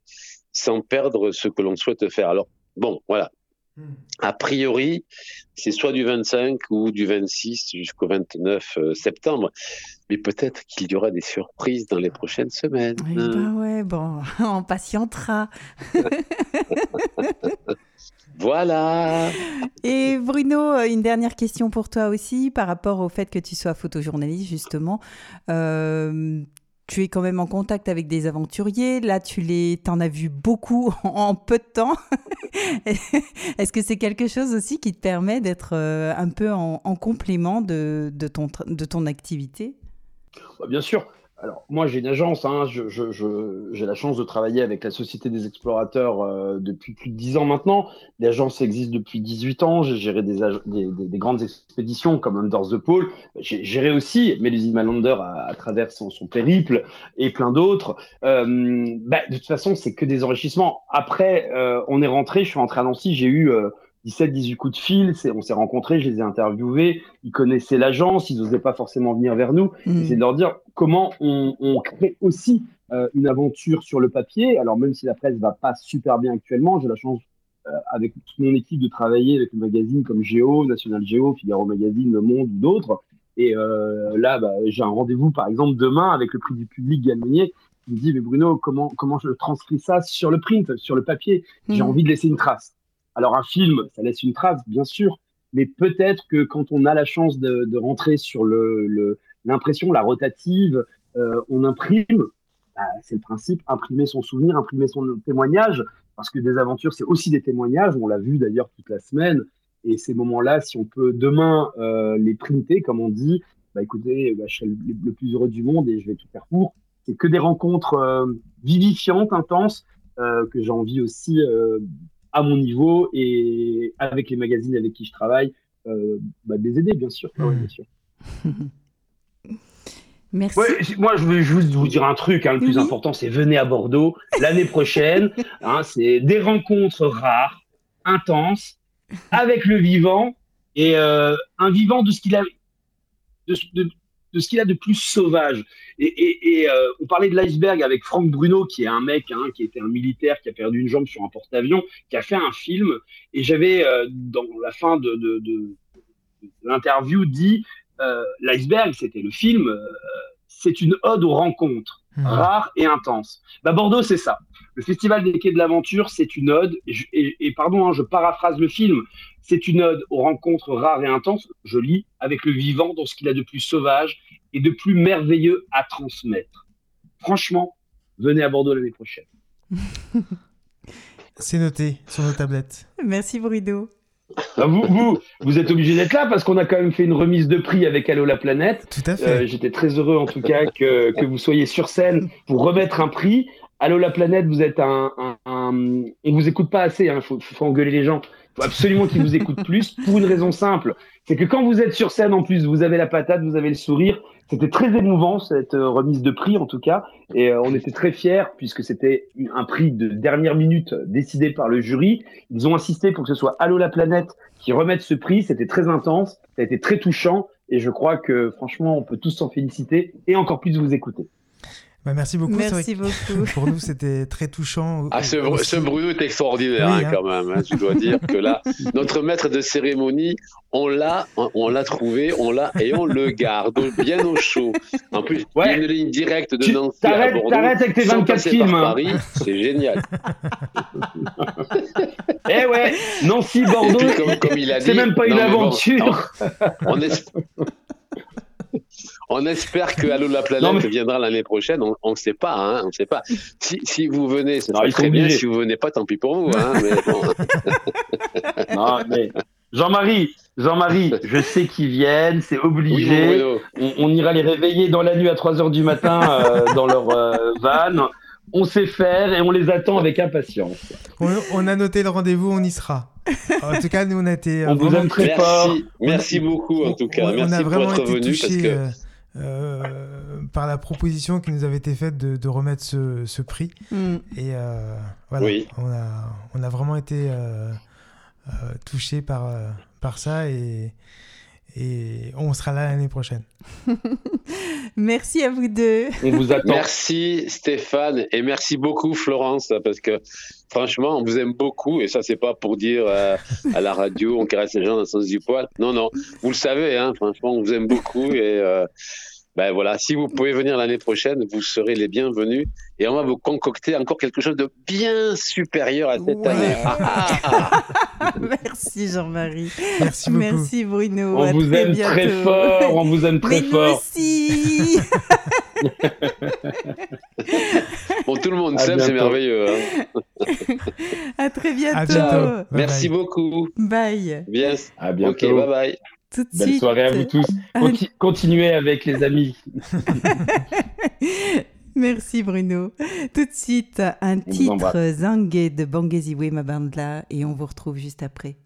sans perdre ce que l'on souhaite faire. Alors, bon, voilà. A priori, c'est soit du 25 ou du 26 jusqu'au 29 euh, septembre. Mais peut-être qu'il y aura des surprises dans les prochaines semaines. Oui, bah ouais, bon, *laughs* on patientera. *laughs* Voilà. Et Bruno, euh, une dernière question pour toi aussi par rapport au fait que tu sois photojournaliste, justement. Euh, tu es quand même en contact avec des aventuriers. Là, tu les, en as vu beaucoup *laughs* en peu de temps. *laughs* Est-ce que c'est quelque chose aussi qui te permet d'être euh, un peu en, complément de, de, ton, de ton activité? Bah, Bien sûr alors moi j'ai une agence, hein, j'ai la chance de travailler avec la Société des Explorateurs euh, depuis plus de 10 ans maintenant. L'agence existe depuis 18 ans, j'ai géré des, des, des, grandes expéditions comme Under the Pole, j'ai géré aussi Mélusine Malander à, à, travers son, son, périple et plein d'autres. Euh, bah, de toute façon c'est que des enrichissements. Après euh, on est rentré, je suis rentré à Nancy, j'ai eu... Euh, 17, 18 coups de fil, on s'est rencontrés, je les ai interviewés, ils connaissaient l'agence, ils n'osaient pas forcément venir vers nous. C'est de leur dire comment on, on crée aussi euh, une aventure sur le papier. Alors même si la presse va pas super bien actuellement, j'ai la chance euh, avec toute mon équipe de travailler avec le magazine comme Géo, National Géo, Figaro Magazine, Le Monde ou d'autres. Et euh, là, bah, j'ai un rendez-vous par exemple demain avec le prix du public Galmenier qui me dit mais Bruno comment comment je transcris ça sur le print, sur le papier? J'ai mm. envie de laisser une trace. Alors un film, ça laisse une trace, bien sûr, mais peut-être que quand on a la chance de, rentrer sur l'impression, le, la rotative, euh, on imprime. Bah, c'est le principe, imprimer son souvenir, imprimer son témoignage. parce que des aventures, c'est aussi des témoignages. On l'a vu d'ailleurs toute la semaine. Et ces moments-là, si on peut demain euh, les printer, comme on dit, bah écoutez, bah, je serai le, plus heureux du monde et je vais tout faire pour. C'est que des rencontres euh, vivifiantes, intenses, que j'ai envie aussi à mon niveau et avec les magazines avec qui je travaille, bah, de les aider, bien sûr. Mmh. bien sûr. *laughs* Merci. moi, je veux juste vous dire un truc. Hein, le plus important, c'est venez à Bordeaux l'année prochaine. *laughs* Hein, c'est des rencontres rares, intenses, avec le vivant et euh, un vivant de ce qu'il a de, ce qu'il a de plus sauvage. Et, euh, on parlait de l'iceberg avec Franck Bruno, qui est un mec hein, qui était un militaire qui a perdu une jambe sur un porte-avions, qui a fait un film. Et j'avais euh, dans la fin de, de l'interview dit l'iceberg, c'était le film, c'est une ode aux rencontres mmh. rares et intenses. Bah, Bordeaux, c'est ça. Le Festival des Quais de l'Aventure, c'est une ode, et, pardon, hein, je paraphrase le film, c'est une ode aux rencontres rares et intenses, je lis, avec le vivant dans ce qu'il a de plus sauvage et de plus merveilleux à transmettre. Franchement, venez à Bordeaux l'année prochaine. *laughs* c'est noté sur nos tablettes. Merci Bruno. Ah, vous, vous, vous êtes obligé d'être là parce qu'on a quand même fait une remise de prix avec Allo la planète. Tout à fait. Euh, j'étais très heureux en tout cas que, que vous soyez sur scène pour remettre un prix. Allo la planète, vous êtes un, un, un... on vous écoute pas assez, il hein, faut, faut, engueuler les gens. Absolument qu'ils vous écoutent plus pour une raison simple, c'est que quand vous êtes sur scène en plus, vous avez la patate, vous avez le sourire. C'était très émouvant cette euh, remise de prix en tout cas, et euh, on était très fiers puisque c'était un prix de dernière minute décidé par le jury. Ils ont insisté pour que ce soit Allo la planète qui remette ce prix. C'était très intense, ça a été très touchant, et je crois que franchement, on peut tous s'en féliciter et encore plus vous écouter. Bah, merci beaucoup. Merci beaucoup. *laughs* Pour nous, c'était très touchant. Ah, ce, ce, Bruno est extraordinaire hein, hein. quand même. Hein, je dois dire que là, *laughs* notre maître de cérémonie, on l'a, on l'a trouvé, on l'a et on le garde bien au chaud. En plus, il y a une ligne directe de Nancy à Bordeaux. T'arrêtes avec tes 24 films. Paris, c'est génial. *laughs* eh ouais, Nancy, Bordeaux. C'est même pas une aventure. on, est, on espère que Allo la planète viendra l'année prochaine. On ne sait pas, hein, on sait pas. Si, si vous venez, c'est très bien. Si vous venez pas, tant pis pour vous. Hein, mais *laughs* non, mais Jean-Marie, Jean-Marie, je sais qu'ils viennent, c'est obligé. on, ira les réveiller dans la nuit à 3 heures du matin euh, dans leur euh, van. On sait faire et on les attend avec impatience. On, a noté le rendez-vous, on y sera. En tout cas, nous on a été. Euh, on vous aime très merci, fort. Merci beaucoup en tout cas. On, merci a vraiment pour être été venu parce que. Euh, par la proposition qui nous avait été faite de, remettre ce, prix. Mm. Et euh, voilà, on, a, on a vraiment été euh, touché par, par ça et, et on sera là l'année prochaine. *laughs* merci à vous deux. On vous attend. Merci Stéphane et merci beaucoup Florence parce que franchement on vous aime beaucoup et ça c'est pas pour dire à la radio on caresse les gens dans le sens du poil. Non non, vous le savez hein, franchement on vous aime beaucoup et ben voilà, si vous pouvez venir l'année prochaine, vous serez les bienvenus et on va vous concocter encore quelque chose de bien supérieur à cette année. *laughs* Merci Jean-Marie. Merci beaucoup. Merci Bruno. On vous aime très fort. On vous aime très Mais fort. Bon, *laughs* tout le monde s'aime, c'est merveilleux. Hein. *laughs* à très bientôt. À bientôt. Merci beaucoup. Bye. Bien. À bientôt. Ok, bye bye. Tout de Belle suite. soirée à vous tous. Conti continuez avec les amis. *laughs* Merci Bruno. Tout de suite, un On titre. Zangué de Bangeziwe Mabandla et on vous retrouve juste après.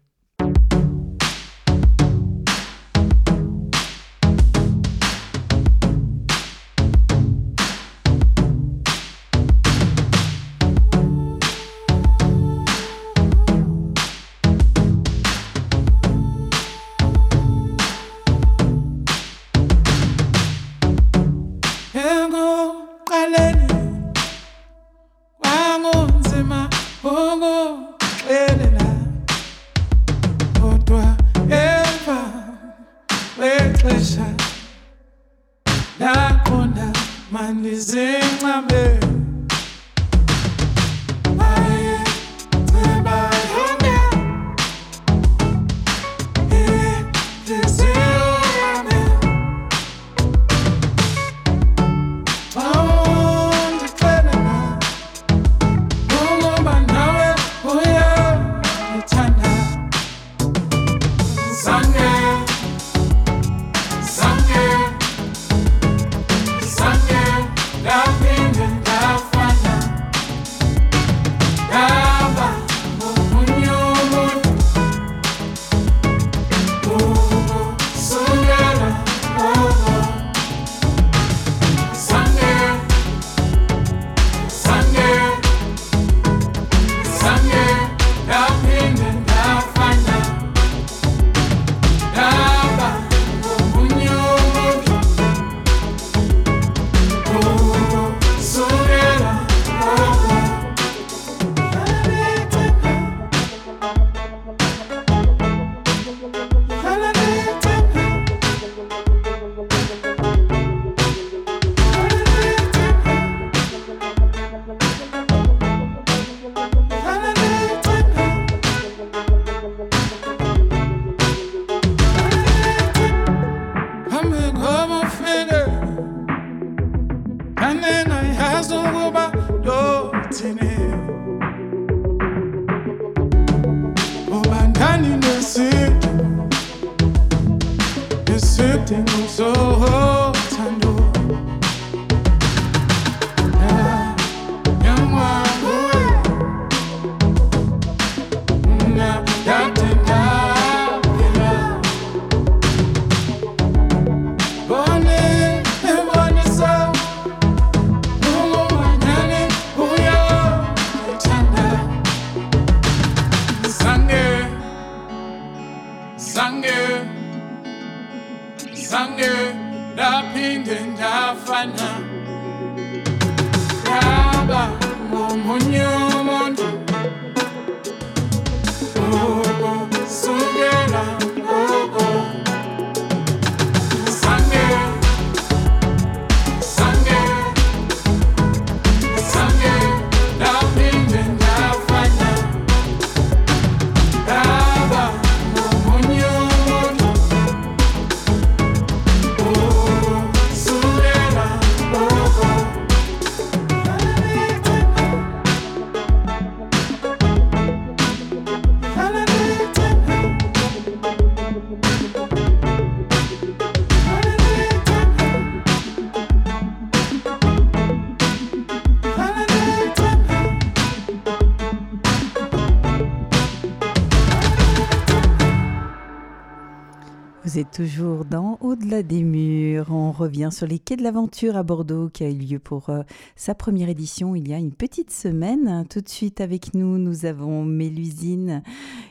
Revient sur les quais de l'aventure à Bordeaux qui a eu lieu pour euh, sa première édition il y a une petite semaine. Tout de suite avec nous, nous avons Mélusine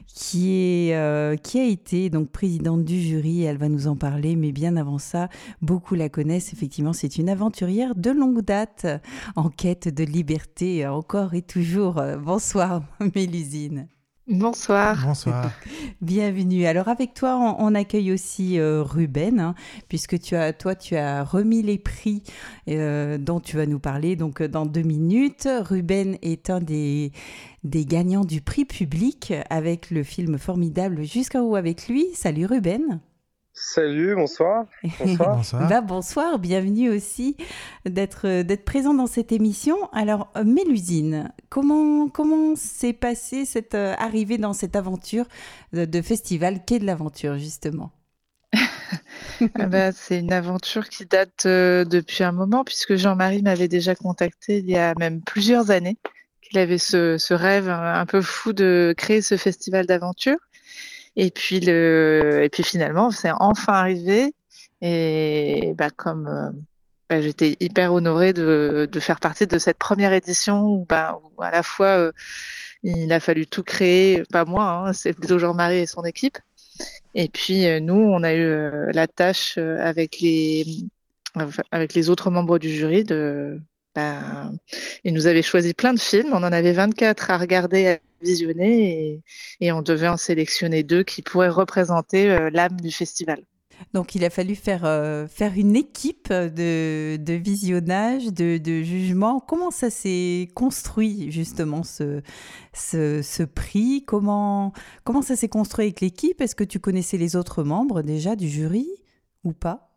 qui, est, euh, qui a été donc présidente du jury. Elle va nous en parler, mais bien avant ça, beaucoup la connaissent. Effectivement, c'est une aventurière de longue date en quête de liberté encore et toujours. Bonsoir Mélusine. Bonsoir. Bonsoir. *laughs* Bienvenue. Alors avec toi, on, on accueille aussi euh, Ruben, hein, puisque tu as, toi, tu as remis les prix euh, dont tu vas nous parler donc euh, dans deux minutes. Ruben est un des, des gagnants du prix public avec le film formidable Jusqu'en haut avec lui. Salut Ruben. Salut, bonsoir. Bonsoir. *laughs* Bonsoir. Bah, bonsoir, bienvenue aussi d'être d'être présent dans cette émission. Alors, euh, Mélusine, comment comment s'est passée cette euh, arrivée dans cette aventure de, de festival Quai de l'aventure justement? *laughs* Ah bah, c'est une aventure qui date euh, depuis un moment, puisque Jean-Marie m'avait déjà contacté il y a même plusieurs années, qu'il avait ce, ce rêve un, un peu fou de créer ce festival d'aventure. Et puis le, et puis finalement, c'est enfin arrivé. Et bah, comme euh, bah, j'étais hyper honorée de, de faire partie de cette première édition où, bah, où à la fois euh, il a fallu tout créer, pas moi, hein, c'est plutôt Jean-Marie et son équipe. Et puis euh, nous, on a eu la tâche avec les avec les autres membres du jury de bah, ils nous avaient choisi plein de films. On en avait 24 à regarder, visionner, et, et on devait en sélectionner deux qui pourraient représenter euh, l'âme du festival. Donc, il a fallu faire, euh, faire une équipe de, de visionnage, de, de jugement. Comment ça s'est construit, justement, ce, ce, ce prix? Comment, comment ça s'est construit avec l'équipe? Est-ce que tu connaissais les autres membres déjà du jury ou pas?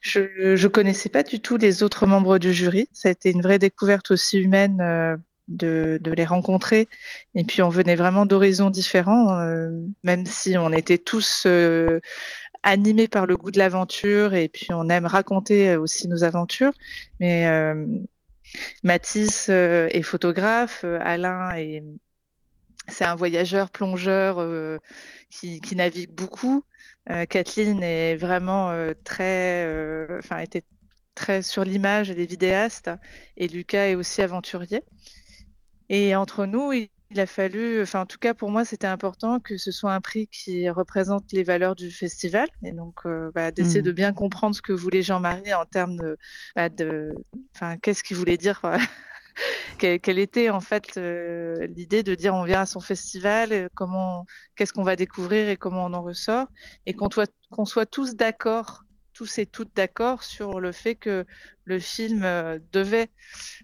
Je je connaissais pas du tout les autres membres du jury. Ça a été une vraie découverte aussi humaine euh, de, les rencontrer. Et puis on venait vraiment d'horizons différents, euh, même si on était tous euh, animés par le goût de l'aventure et puis on aime raconter euh, aussi nos aventures. Mais euh, Mathis est photographe, Alain est c'est un voyageur plongeur qui, navigue beaucoup. Kathleen est vraiment très, enfin était très sur l'image, elle est vidéaste, et Lucas est aussi aventurier. Et entre nous, il, il a fallu, enfin en tout cas pour moi, c'était important que ce soit un prix qui représente les valeurs du festival, et donc euh, bah, d'essayer Mm. de bien comprendre ce que voulait Jean-Marie en termes de, bah, de, enfin qu'est-ce qu'il voulait dire. quoi. *laughs* quelle, quelle était en fait euh, l'idée de dire on vient à son festival, euh, comment, qu'est-ce qu'on va découvrir et comment on en ressort, et qu'on soit, qu'on soit tous d'accord, tous et toutes d'accord sur le fait que le film euh, devait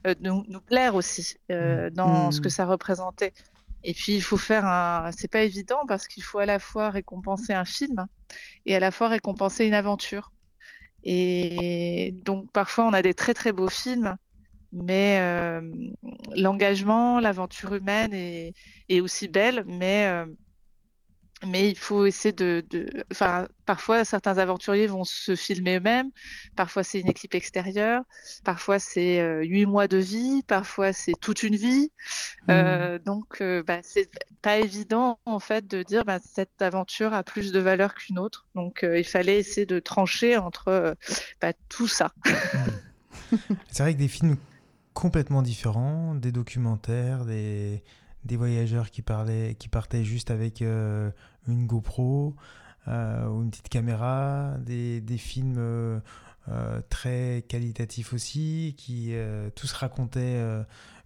euh, nous, nous plaire aussi euh, dans Mm. ce que ça représentait. Et puis il faut faire un, c'est pas évident parce qu'il faut à la fois récompenser un film et à la fois récompenser une aventure. Et donc parfois on a des très très beaux films mais euh, l'engagement, l'aventure humaine est, est aussi belle, mais euh, mais il faut essayer de, de, enfin, parfois certains aventuriers vont se filmer eux-mêmes, parfois c'est une équipe extérieure, parfois c'est euh, huit mois de vie, parfois c'est toute une vie. Euh, donc, euh, bah, c'est pas évident en fait de dire bah, cette aventure a plus de valeur qu'une autre. Donc, euh, il fallait essayer de trancher entre bah, tout ça. *laughs* C'est vrai que des films complètement différents, des documentaires, des, des voyageurs qui, parlaient, qui partaient juste avec euh, une GoPro euh, ou une petite caméra, des, films euh, très qualitatifs aussi, qui tous racontaient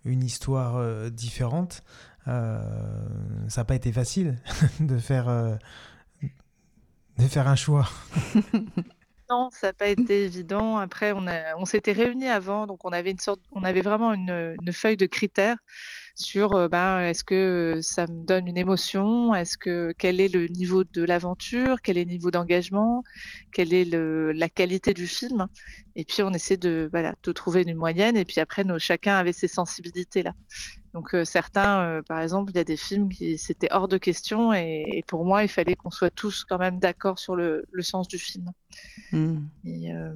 une histoire différente. Ça n'a pas été facile *laughs* de faire, de faire un choix. *laughs* Non, ça n'a pas été évident. Après, on s'était réunis avant, donc on avait une sorte, on avait vraiment une feuille de critères sur, euh, ben, est-ce que ça me donne une émotion, est-ce que quel est le niveau de l'aventure, quel est le niveau d'engagement, quelle est le, la qualité du film? Et puis on essaie de, voilà, de trouver une moyenne. Et puis après, nos, chacun avait ses sensibilités là. Donc euh, certains, euh, par exemple, il y a des films qui c'était hors de question, et, et pour moi, il fallait qu'on soit tous quand même d'accord sur le, le sens du film. Mm. Et, euh,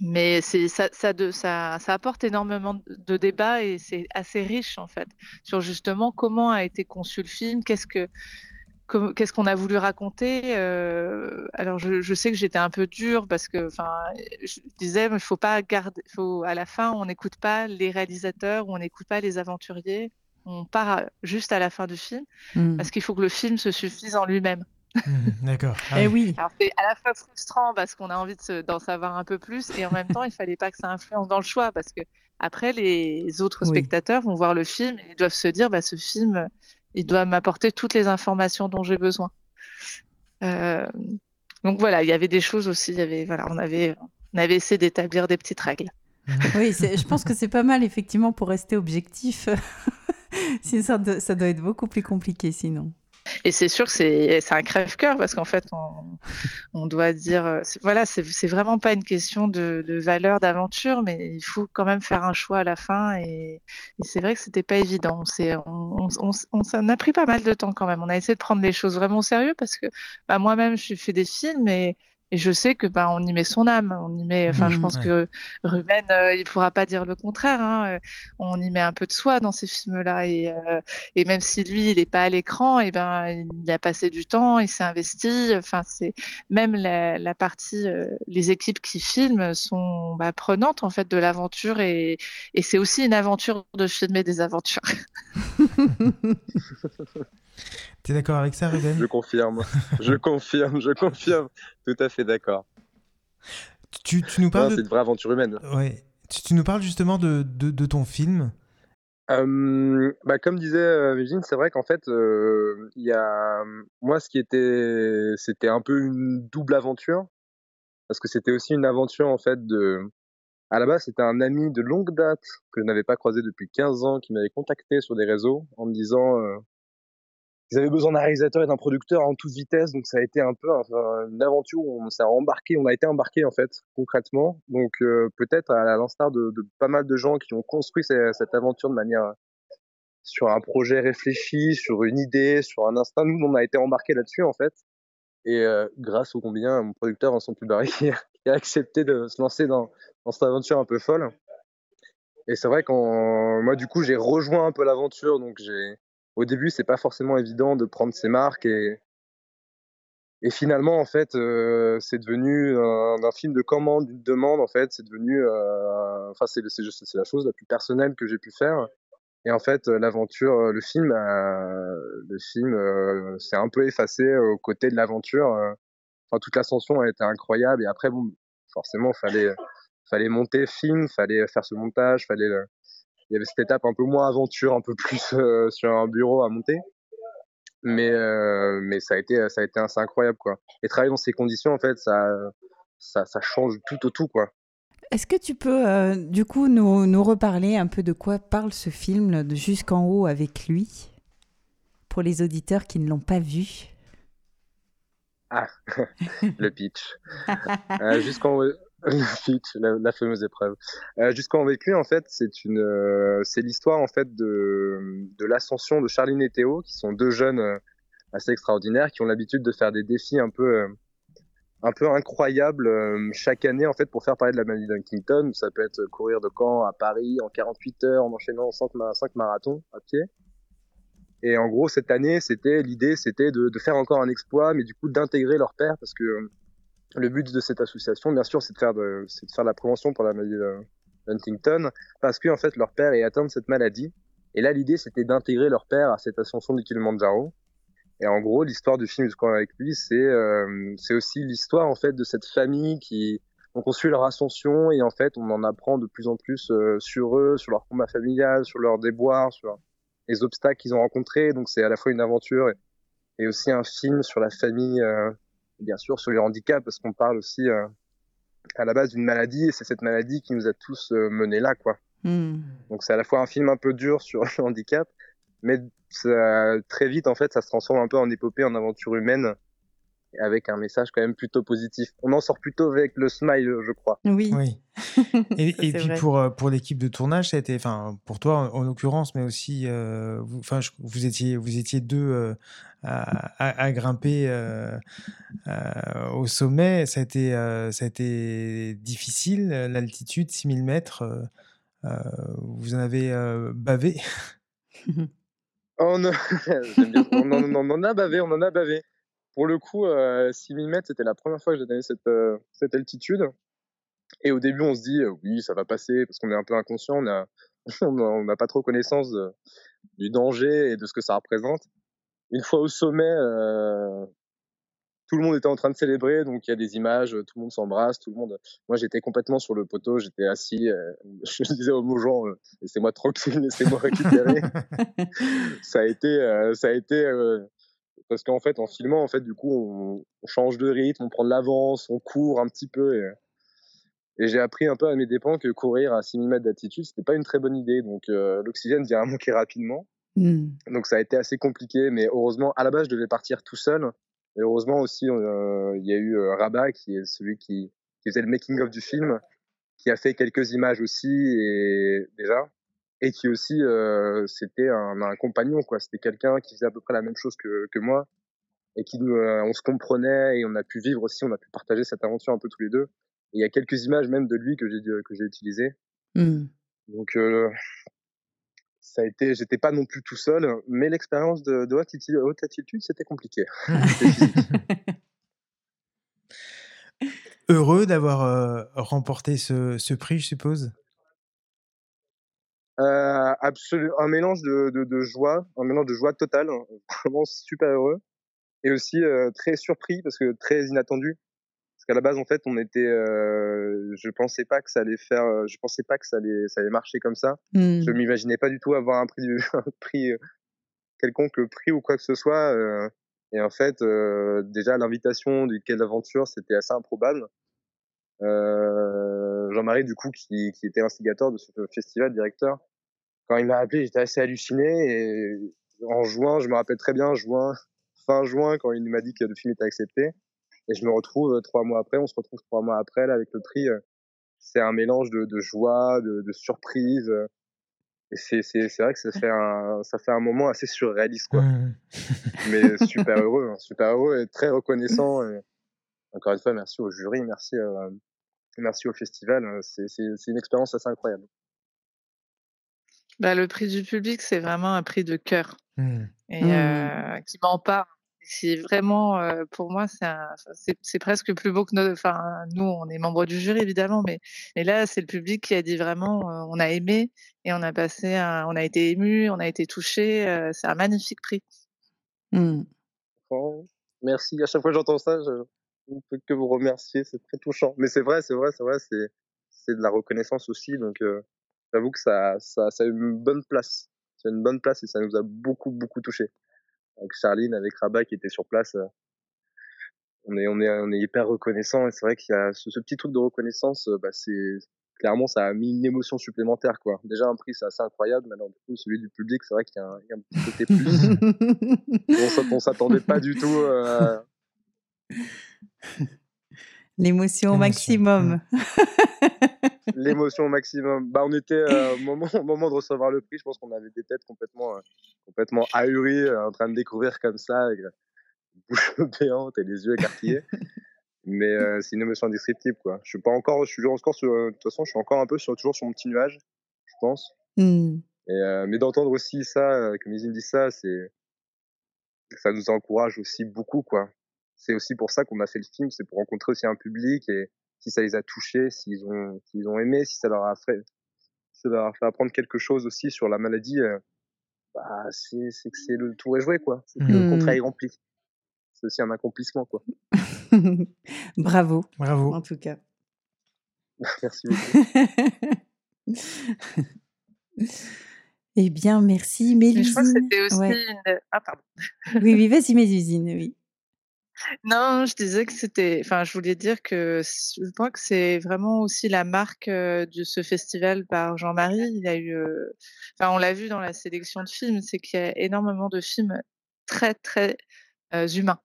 mais ça, ça, de, ça, ça apporte énormément de, débats et c'est assez riche en fait sur justement comment a été conçu le film, qu'est-ce que com- qu'est-ce qu'on a voulu raconter. euh, alors je, je sais que j'étais un peu dure parce que enfin je disais il faut pas garder, faut à la fin on n'écoute pas les réalisateurs ou on n'écoute pas les aventuriers. On part à- juste à la fin du film Mm. parce qu'il faut que le film se suffise en lui-même. *laughs* D'accord. Ah Eh oui. oui. Alors c'est à la fois frustrant parce qu'on a envie de se- d'en savoir un peu plus et en même temps il fallait pas que ça influence dans le choix parce que après les autres Oui. spectateurs vont voir le film et ils doivent se dire bah ce film il doit m'apporter toutes les informations dont j'ai besoin. Euh, donc voilà il y avait des choses aussi il y avait voilà on avait on avait essayé d'établir des petites règles. *laughs* Oui, c'est- je pense que c'est pas mal effectivement pour rester objectif. *laughs* Ça doit être beaucoup plus compliqué sinon. Et c'est sûr que c'est un crève-cœur parce qu'en fait, on, on doit dire, euh, voilà, c'est vraiment pas une question de, de valeur d'aventure, mais il faut quand même faire un choix à la fin. Et, c'est vrai que c'était pas évident. On, on, on, on a pris pas mal de temps quand même. On a essayé de prendre les choses vraiment au sérieux parce que bah, moi-même, je fais des films et et je sais que bah on y met son âme, on y met. Enfin, je Mhm, pense ouais. que Ruben, euh, il pourra pas dire le contraire. Hein. Euh, On y met un peu de soi dans ces films-là et euh, et même si lui, il n'est pas à l'écran, et ben, il a passé du temps, il s'est investi. Enfin, c'est même la, la partie, euh, les équipes qui filment sont bah, prenantes en fait de l'aventure et, et c'est aussi une aventure de filmer des aventures. *laughs* T'es d'accord avec ça, Ruben? Je confirme, je *laughs* confirme, je confirme. Tout à fait d'accord. tu, tu nous parles C'est de... une vraie aventure humaine. Ouais. Tu, tu nous parles justement de, de, de ton film? Euh, bah, comme disait euh, Virginie, c'est vrai qu'en fait, euh, il y a moi, ce qui était, c'était un peu une double aventure, parce que c'était aussi une aventure en fait de. À la base, c'était un ami de longue date que je n'avais pas croisé depuis 15 ans qui m'avait contacté sur des réseaux en me disant euh, qu'ils avaient besoin d'un réalisateur et d'un producteur en toute vitesse. Donc ça a été un peu une aventure où on s'est embarqué, on a été embarqué en fait concrètement. Donc euh, peut-être à l'instar de, de pas mal de gens qui ont construit ces- cette aventure de manière sur un projet réfléchi, sur une idée, sur un instinct. Nous, on a été embarqués là-dessus, en fait. Et euh, grâce au combien, mon producteur, Vincent *laughs* qui a- qui a accepté de se lancer dans, dans cette aventure un peu folle. Et c'est vrai qu'en moi, du coup, j'ai rejoint un peu l'aventure. Donc, j'ai au début, c'est pas forcément évident de prendre ses marques. Et, finalement, en fait, euh, c'est devenu un, film de commande, d'une demande, en fait. C'est devenu... euh, enfin, c'est la chose la plus personnelle que j'ai pu faire. Et en fait, euh, l'aventure, le film, le film s'est un peu effacé aux côtés de l'aventure. Enfin, toute l'ascension a été incroyable. Et après, bon, forcément, fallait, fallait monter film, fallait faire ce montage, fallait. Il y avait cette étape un peu moins aventure, un peu plus euh, sur un bureau à monter. Mais, euh, mais ça a été, ça a été assez incroyable, quoi. Et travailler dans ces conditions, en fait, ça, ça, ça change tout au tout, quoi. Est-ce que tu peux euh, du coup nous, nous reparler un peu de quoi parle ce film de Jusqu'en haut avec lui pour les auditeurs qui ne l'ont pas vu? *laughs* Le pitch. Jusqu'en haut, La, la fameuse épreuve. Euh, Jusqu'en lui, en fait, c'est une, euh, c'est l'histoire en fait de, de l'ascension de Charline et Théo, qui sont deux jeunes euh, assez extraordinaires, qui ont l'habitude de faire des défis un peu, euh, un peu incroyables euh, chaque année en fait pour faire parler de la maladie d'Huntington. Ça peut être courir de Caen à Paris en 48 heures en enchaînant 5, ma- cinq marathons à pied. Et en gros, cette année, c'était l'idée, c'était de, de faire encore un exploit, mais du coup d'intégrer leur père, parce que le but de cette association, bien sûr, c'est de faire de, c'est de faire de la prévention pour la maladie de Huntington, parce que en fait, leur père est atteint de cette maladie. Et là, l'idée, c'était d'intégrer leur père à cette ascension du Kilimanjaro. Et en gros, l'histoire du film Jusqu'en avec lui, c'est euh, c'est aussi l'histoire en fait de cette famille qui donc on suit leur ascension et en fait on en apprend de plus en plus euh, sur eux, sur leur combat familial, sur leurs déboires, sur les obstacles qu'ils ont rencontrés. Donc c'est à la fois une aventure et, aussi un film sur la famille, euh, bien sûr sur le handicap parce qu'on parle aussi euh, à la base d'une maladie et c'est cette maladie qui nous a tous euh, menés là quoi. Hmm. Donc c'est à la fois un film un peu dur sur le *laughs* handicap, mais ça, très vite en fait ça se transforme un peu en épopée, en aventure humaine, avec un message quand même plutôt positif. On en sort plutôt avec le smile, je crois. Oui. Oui. *laughs* Et, puis vrai. pour, euh, pour l'équipe de tournage, ça a été, enfin pour toi en, en l'occurrence, mais aussi, euh, vous, enfin je- vous étiez vous étiez deux euh, à, à- à grimper euh, euh, au sommet. Ça a été euh, ça a été difficile, l'altitude 6000 mètres. vous en avez euh, bavé? *laughs* Non, *laughs* j'aime bien. On, en, on en a bavé, on en a bavé. Pour le coup, euh, 6000 mètres, c'était la première fois que j'atteignais cette, euh, cette altitude. Et au début, on se dit, euh, oui, ça va passer, parce qu'on est un peu inconscient, on a- *laughs* n'a pas trop connaissance de- du danger et de ce que ça représente. Une fois au sommet, euh, tout le monde était en train de célébrer, donc il y a des images, tout le monde s'embrasse, tout le monde. Moi, j'étais complètement sur le poteau, j'étais assis, euh, *laughs* je disais aux gens, euh, laissez-moi tranquille, *laughs* laissez-moi récupérer. ça a été, euh, ça a été, parce qu'en fait, en filmant, en fait, du coup, on, on change de rythme, on prend de l'avance, on court un petit peu, et, et j'ai appris un peu à mes dépens que courir à 6000 mètres d'altitude, c'était pas une très bonne idée, donc euh, l'oxygène vient à manquer rapidement. Hmm. Donc ça a été assez compliqué, mais heureusement, à la base, je devais partir tout seul. Et heureusement aussi, euh, il y a eu euh, Rabat, qui est celui qui, qui faisait le making-of du film, qui a fait quelques images aussi, et déjà, et qui aussi, euh, c'était un, un compagnon, quoi. C'était quelqu'un qui faisait à peu près la même chose que, que moi, et qui nous, euh, on se comprenait, et on a pu vivre aussi, on a pu partager cette aventure un peu tous les deux. Et il y a quelques images même de lui que j'ai que j'ai utilisées. Hmm. Donc euh, ça a été, j'étais pas non plus tout seul, mais l'expérience de, de haute, haute altitude, c'était compliqué. *laughs* Heureux d'avoir euh, remporté ce, ce prix, je suppose? Euh, absolu- un mélange de, de, de joie, un mélange de joie totale, hein, *laughs* vraiment super heureux, et aussi euh, très surpris parce que très inattendu. Parce qu'à la base, en fait, on était, euh, je pensais pas que ça allait faire, euh, je pensais pas que ça allait, ça allait marcher comme ça. Hmm. Je m'imaginais pas du tout avoir un prix, du- *laughs* un prix euh, quelconque prix ou quoi que ce soit. euh, et en fait, euh, déjà l'invitation du Quai d'Aventure, c'était assez improbable. Euh, Jean-Marie, du coup, qui, qui était instigateur de ce festival, directeur, quand il m'a appelé, j'étais assez halluciné. Et en juin, je me rappelle très bien, juin, fin juin, quand il m'a dit que le film était accepté. Et je me retrouve euh, trois mois après, on se retrouve trois mois après, là, avec le prix. euh, C'est un mélange de, de joie, de, de surprise. euh, Et c'est, c'est, c'est vrai que ça fait un, ça fait un moment assez surréaliste, quoi. *laughs* Mais super heureux, hein, super heureux et très reconnaissant. Et encore une fois, merci au jury, merci, euh, merci au festival. euh, C'est, c'est, c'est une expérience assez incroyable. Bah, le prix du public, c'est vraiment un prix de cœur Mhm. et Mmh. euh, qui m'empare. C'est vraiment, euh, pour moi, c'est un- c'est c'est presque plus beau que nos. Enfin, nous, on est membres du jury évidemment, mais, mais là, c'est le public qui a dit vraiment, euh, on a aimé et on a passé, un- on a été ému, on a été touché. euh, c'est un magnifique prix. Merci. À chaque fois que j'entends ça, je ne peux que vous remercier. C'est très touchant. Mais c'est vrai, c'est vrai, c'est vrai. C'est, c'est de la reconnaissance aussi. Donc, euh, j'avoue que ça, ça, ça a une bonne place. C'est une bonne place et ça nous a beaucoup, beaucoup touché. Avec Charline, avec Rabat qui était sur place. euh, on est, on est, on est hyper reconnaissant et c'est vrai qu'il y a ce, ce petit truc de reconnaissance, euh, bah, c'est, clairement, ça a mis une émotion supplémentaire, quoi. Déjà, un prix, c'est assez incroyable. Maintenant, du coup, celui du public, c'est vrai qu'il y a un, il y a un petit côté plus. *laughs* on on s'attendait pas du tout. euh, *laughs* L'émotion au maximum. *laughs* L'émotion au maximum. Bah, on était euh, au, moment, au moment de recevoir le prix, je pense qu'on avait des têtes complètement, euh, complètement ahuries, euh, en train de découvrir comme ça, avec la bouche *laughs* béante et les yeux écarquillés. Mais euh, c'est une émotion indescriptible, quoi. Je suis pas encore, je suis encore sur, de toute façon, je suis encore un peu sur, toujours sur mon petit nuage, je pense. Hmm. Et, euh, mais d'entendre aussi ça, euh, que Mizine dit ça, c'est, ça nous encourage aussi beaucoup, quoi. C'est aussi pour ça qu'on a fait le film, c'est pour rencontrer aussi un public et si ça les a touchés, s'ils ont, s'ils ont aimé, si ça leur a fait, si ça leur a fait apprendre quelque chose aussi sur la maladie, euh, bah, c'est, c'est que c'est le tour est joué, quoi. C'est que le Mhm. contrat est rempli. C'est aussi un accomplissement, quoi. *laughs* Bravo, Bravo. en tout cas. *laughs* Merci beaucoup. *laughs* eh bien, merci, Mais je crois que Mélusine. c'était aussi Ouais. une... Ah, pardon. Oui, oui, vas-y, Mélusine, oui. Non, je disais que c'était. Enfin, je voulais dire que je crois que c'est vraiment aussi la marque euh, de ce festival par Jean-Marie. Il a eu. euh, Enfin, on l'a vu dans la sélection de films, c'est qu'il y a énormément de films très très euh, humains.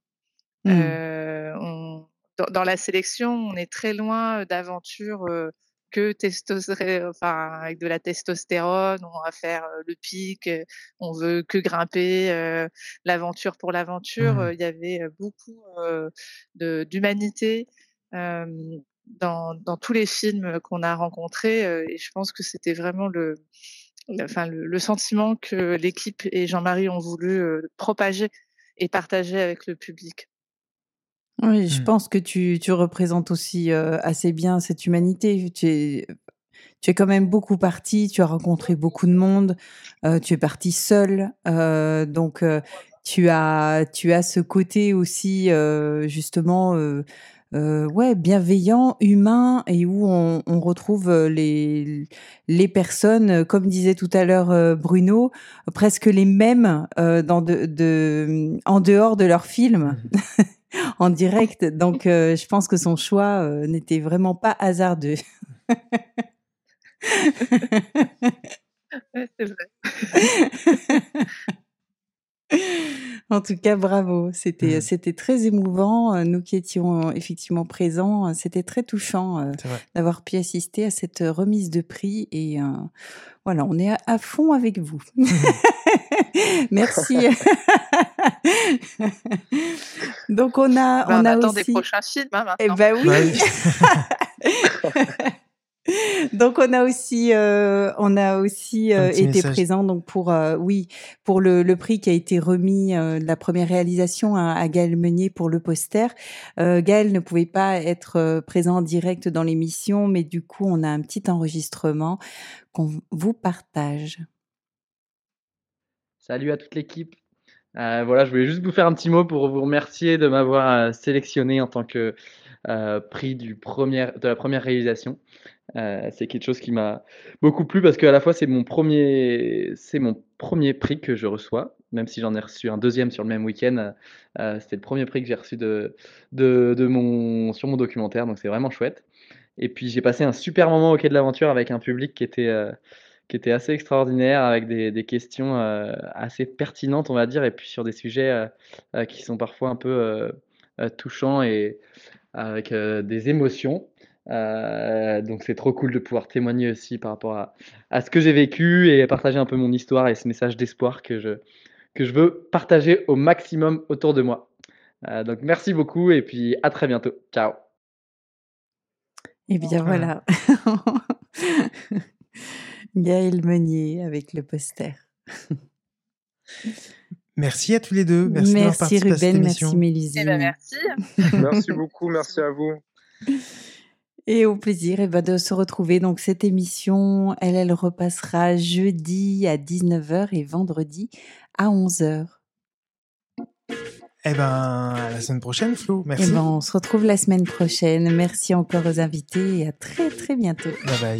Euh, on- dans, dans la sélection, on est très loin d'aventures euh, que testostérone, enfin avec de la testostérone. On va faire euh, le pic, euh, on veut que grimper, euh, l'aventure pour l'aventure. Euh, Il y avait beaucoup euh, d'humanité euh, dans, dans tous les films qu'on a rencontrés, et je pense que c'était vraiment le, enfin le, le sentiment que l'équipe et Jean-Marie ont voulu propager et partager avec le public. Oui, je Hmm. pense que tu, tu représentes aussi euh, assez bien cette humanité. Tu es, tu es quand même beaucoup parti, tu as rencontré beaucoup de monde, euh, tu es parti seul, euh, donc euh, tu as tu as ce côté aussi euh, justement euh, euh, ouais bienveillant, humain et où on, on retrouve les les personnes, comme disait tout à l'heure euh, Bruno, presque les mêmes euh, dans de, de en dehors de leur film. *laughs* *laughs* en direct. Donc, euh, je pense que son choix euh, n'était vraiment pas hasardeux. *laughs* Ouais, c'est vrai. *laughs* en tout cas, bravo. C'était c'était très émouvant. Euh, Nous qui étions euh, effectivement présents, euh, c'était très touchant d'avoir pu assister à cette remise de prix. Et euh, voilà, on est à, à fond avec vous. *laughs* *laughs* Merci. *laughs* Donc, on a, Ben, on on a attend aussi... des prochains films hein, Eh maintenant. ben oui. Bah oui. *laughs* donc on a aussi, euh, on a aussi Un euh, été message. présent donc pour, euh, oui, pour le, le prix qui a été remis euh, de la première réalisation à, à Gaël Meunier pour le poster. Euh, Gaël ne pouvait pas être présent en direct dans l'émission, mais du coup on a un petit enregistrement qu'on vous partage. Salut à toute l'équipe. Euh, voilà, je voulais juste vous faire un petit mot pour vous remercier de m'avoir sélectionné en tant que euh, prix du premier, de la première réalisation. Euh, c'est quelque chose qui m'a beaucoup plu parce qu'à la fois c'est mon premier, c'est mon premier prix que je reçois, même si j'en ai reçu un deuxième sur le même week-end. Euh, c'était le premier prix que j'ai reçu de, de, de mon, sur mon documentaire, donc c'est vraiment chouette. Et puis j'ai passé un super moment au Quai de l'Aventure avec un public qui était, euh, qui était assez extraordinaire, avec des, questions euh, assez pertinentes, on va dire, et puis sur des sujets euh, euh, qui sont parfois un peu euh, euh, touchants et avec euh, des émotions. Euh, donc c'est trop cool de pouvoir témoigner aussi par rapport à, à ce que j'ai vécu et partager un peu mon histoire et ce message d'espoir que je, que je veux partager au maximum autour de moi. Euh, donc merci beaucoup et puis à très bientôt. Ciao. Eh bien Voilà. *laughs* Gaël Meunier avec le poster. Merci à tous les deux. Merci, d'avoir Merci participé à cette Ruben, émission. merci Mélusine. Eh ben, merci. *laughs* Merci beaucoup, merci à vous. Et au plaisir eh ben, de se retrouver. Donc cette émission, elle, elle repassera jeudi à 19h et vendredi à 11h. Eh ben, à la semaine prochaine, Flo. Eh Merci. Eh ben, on se retrouve la semaine prochaine. Merci encore aux invités et à très très bientôt. Bye bye.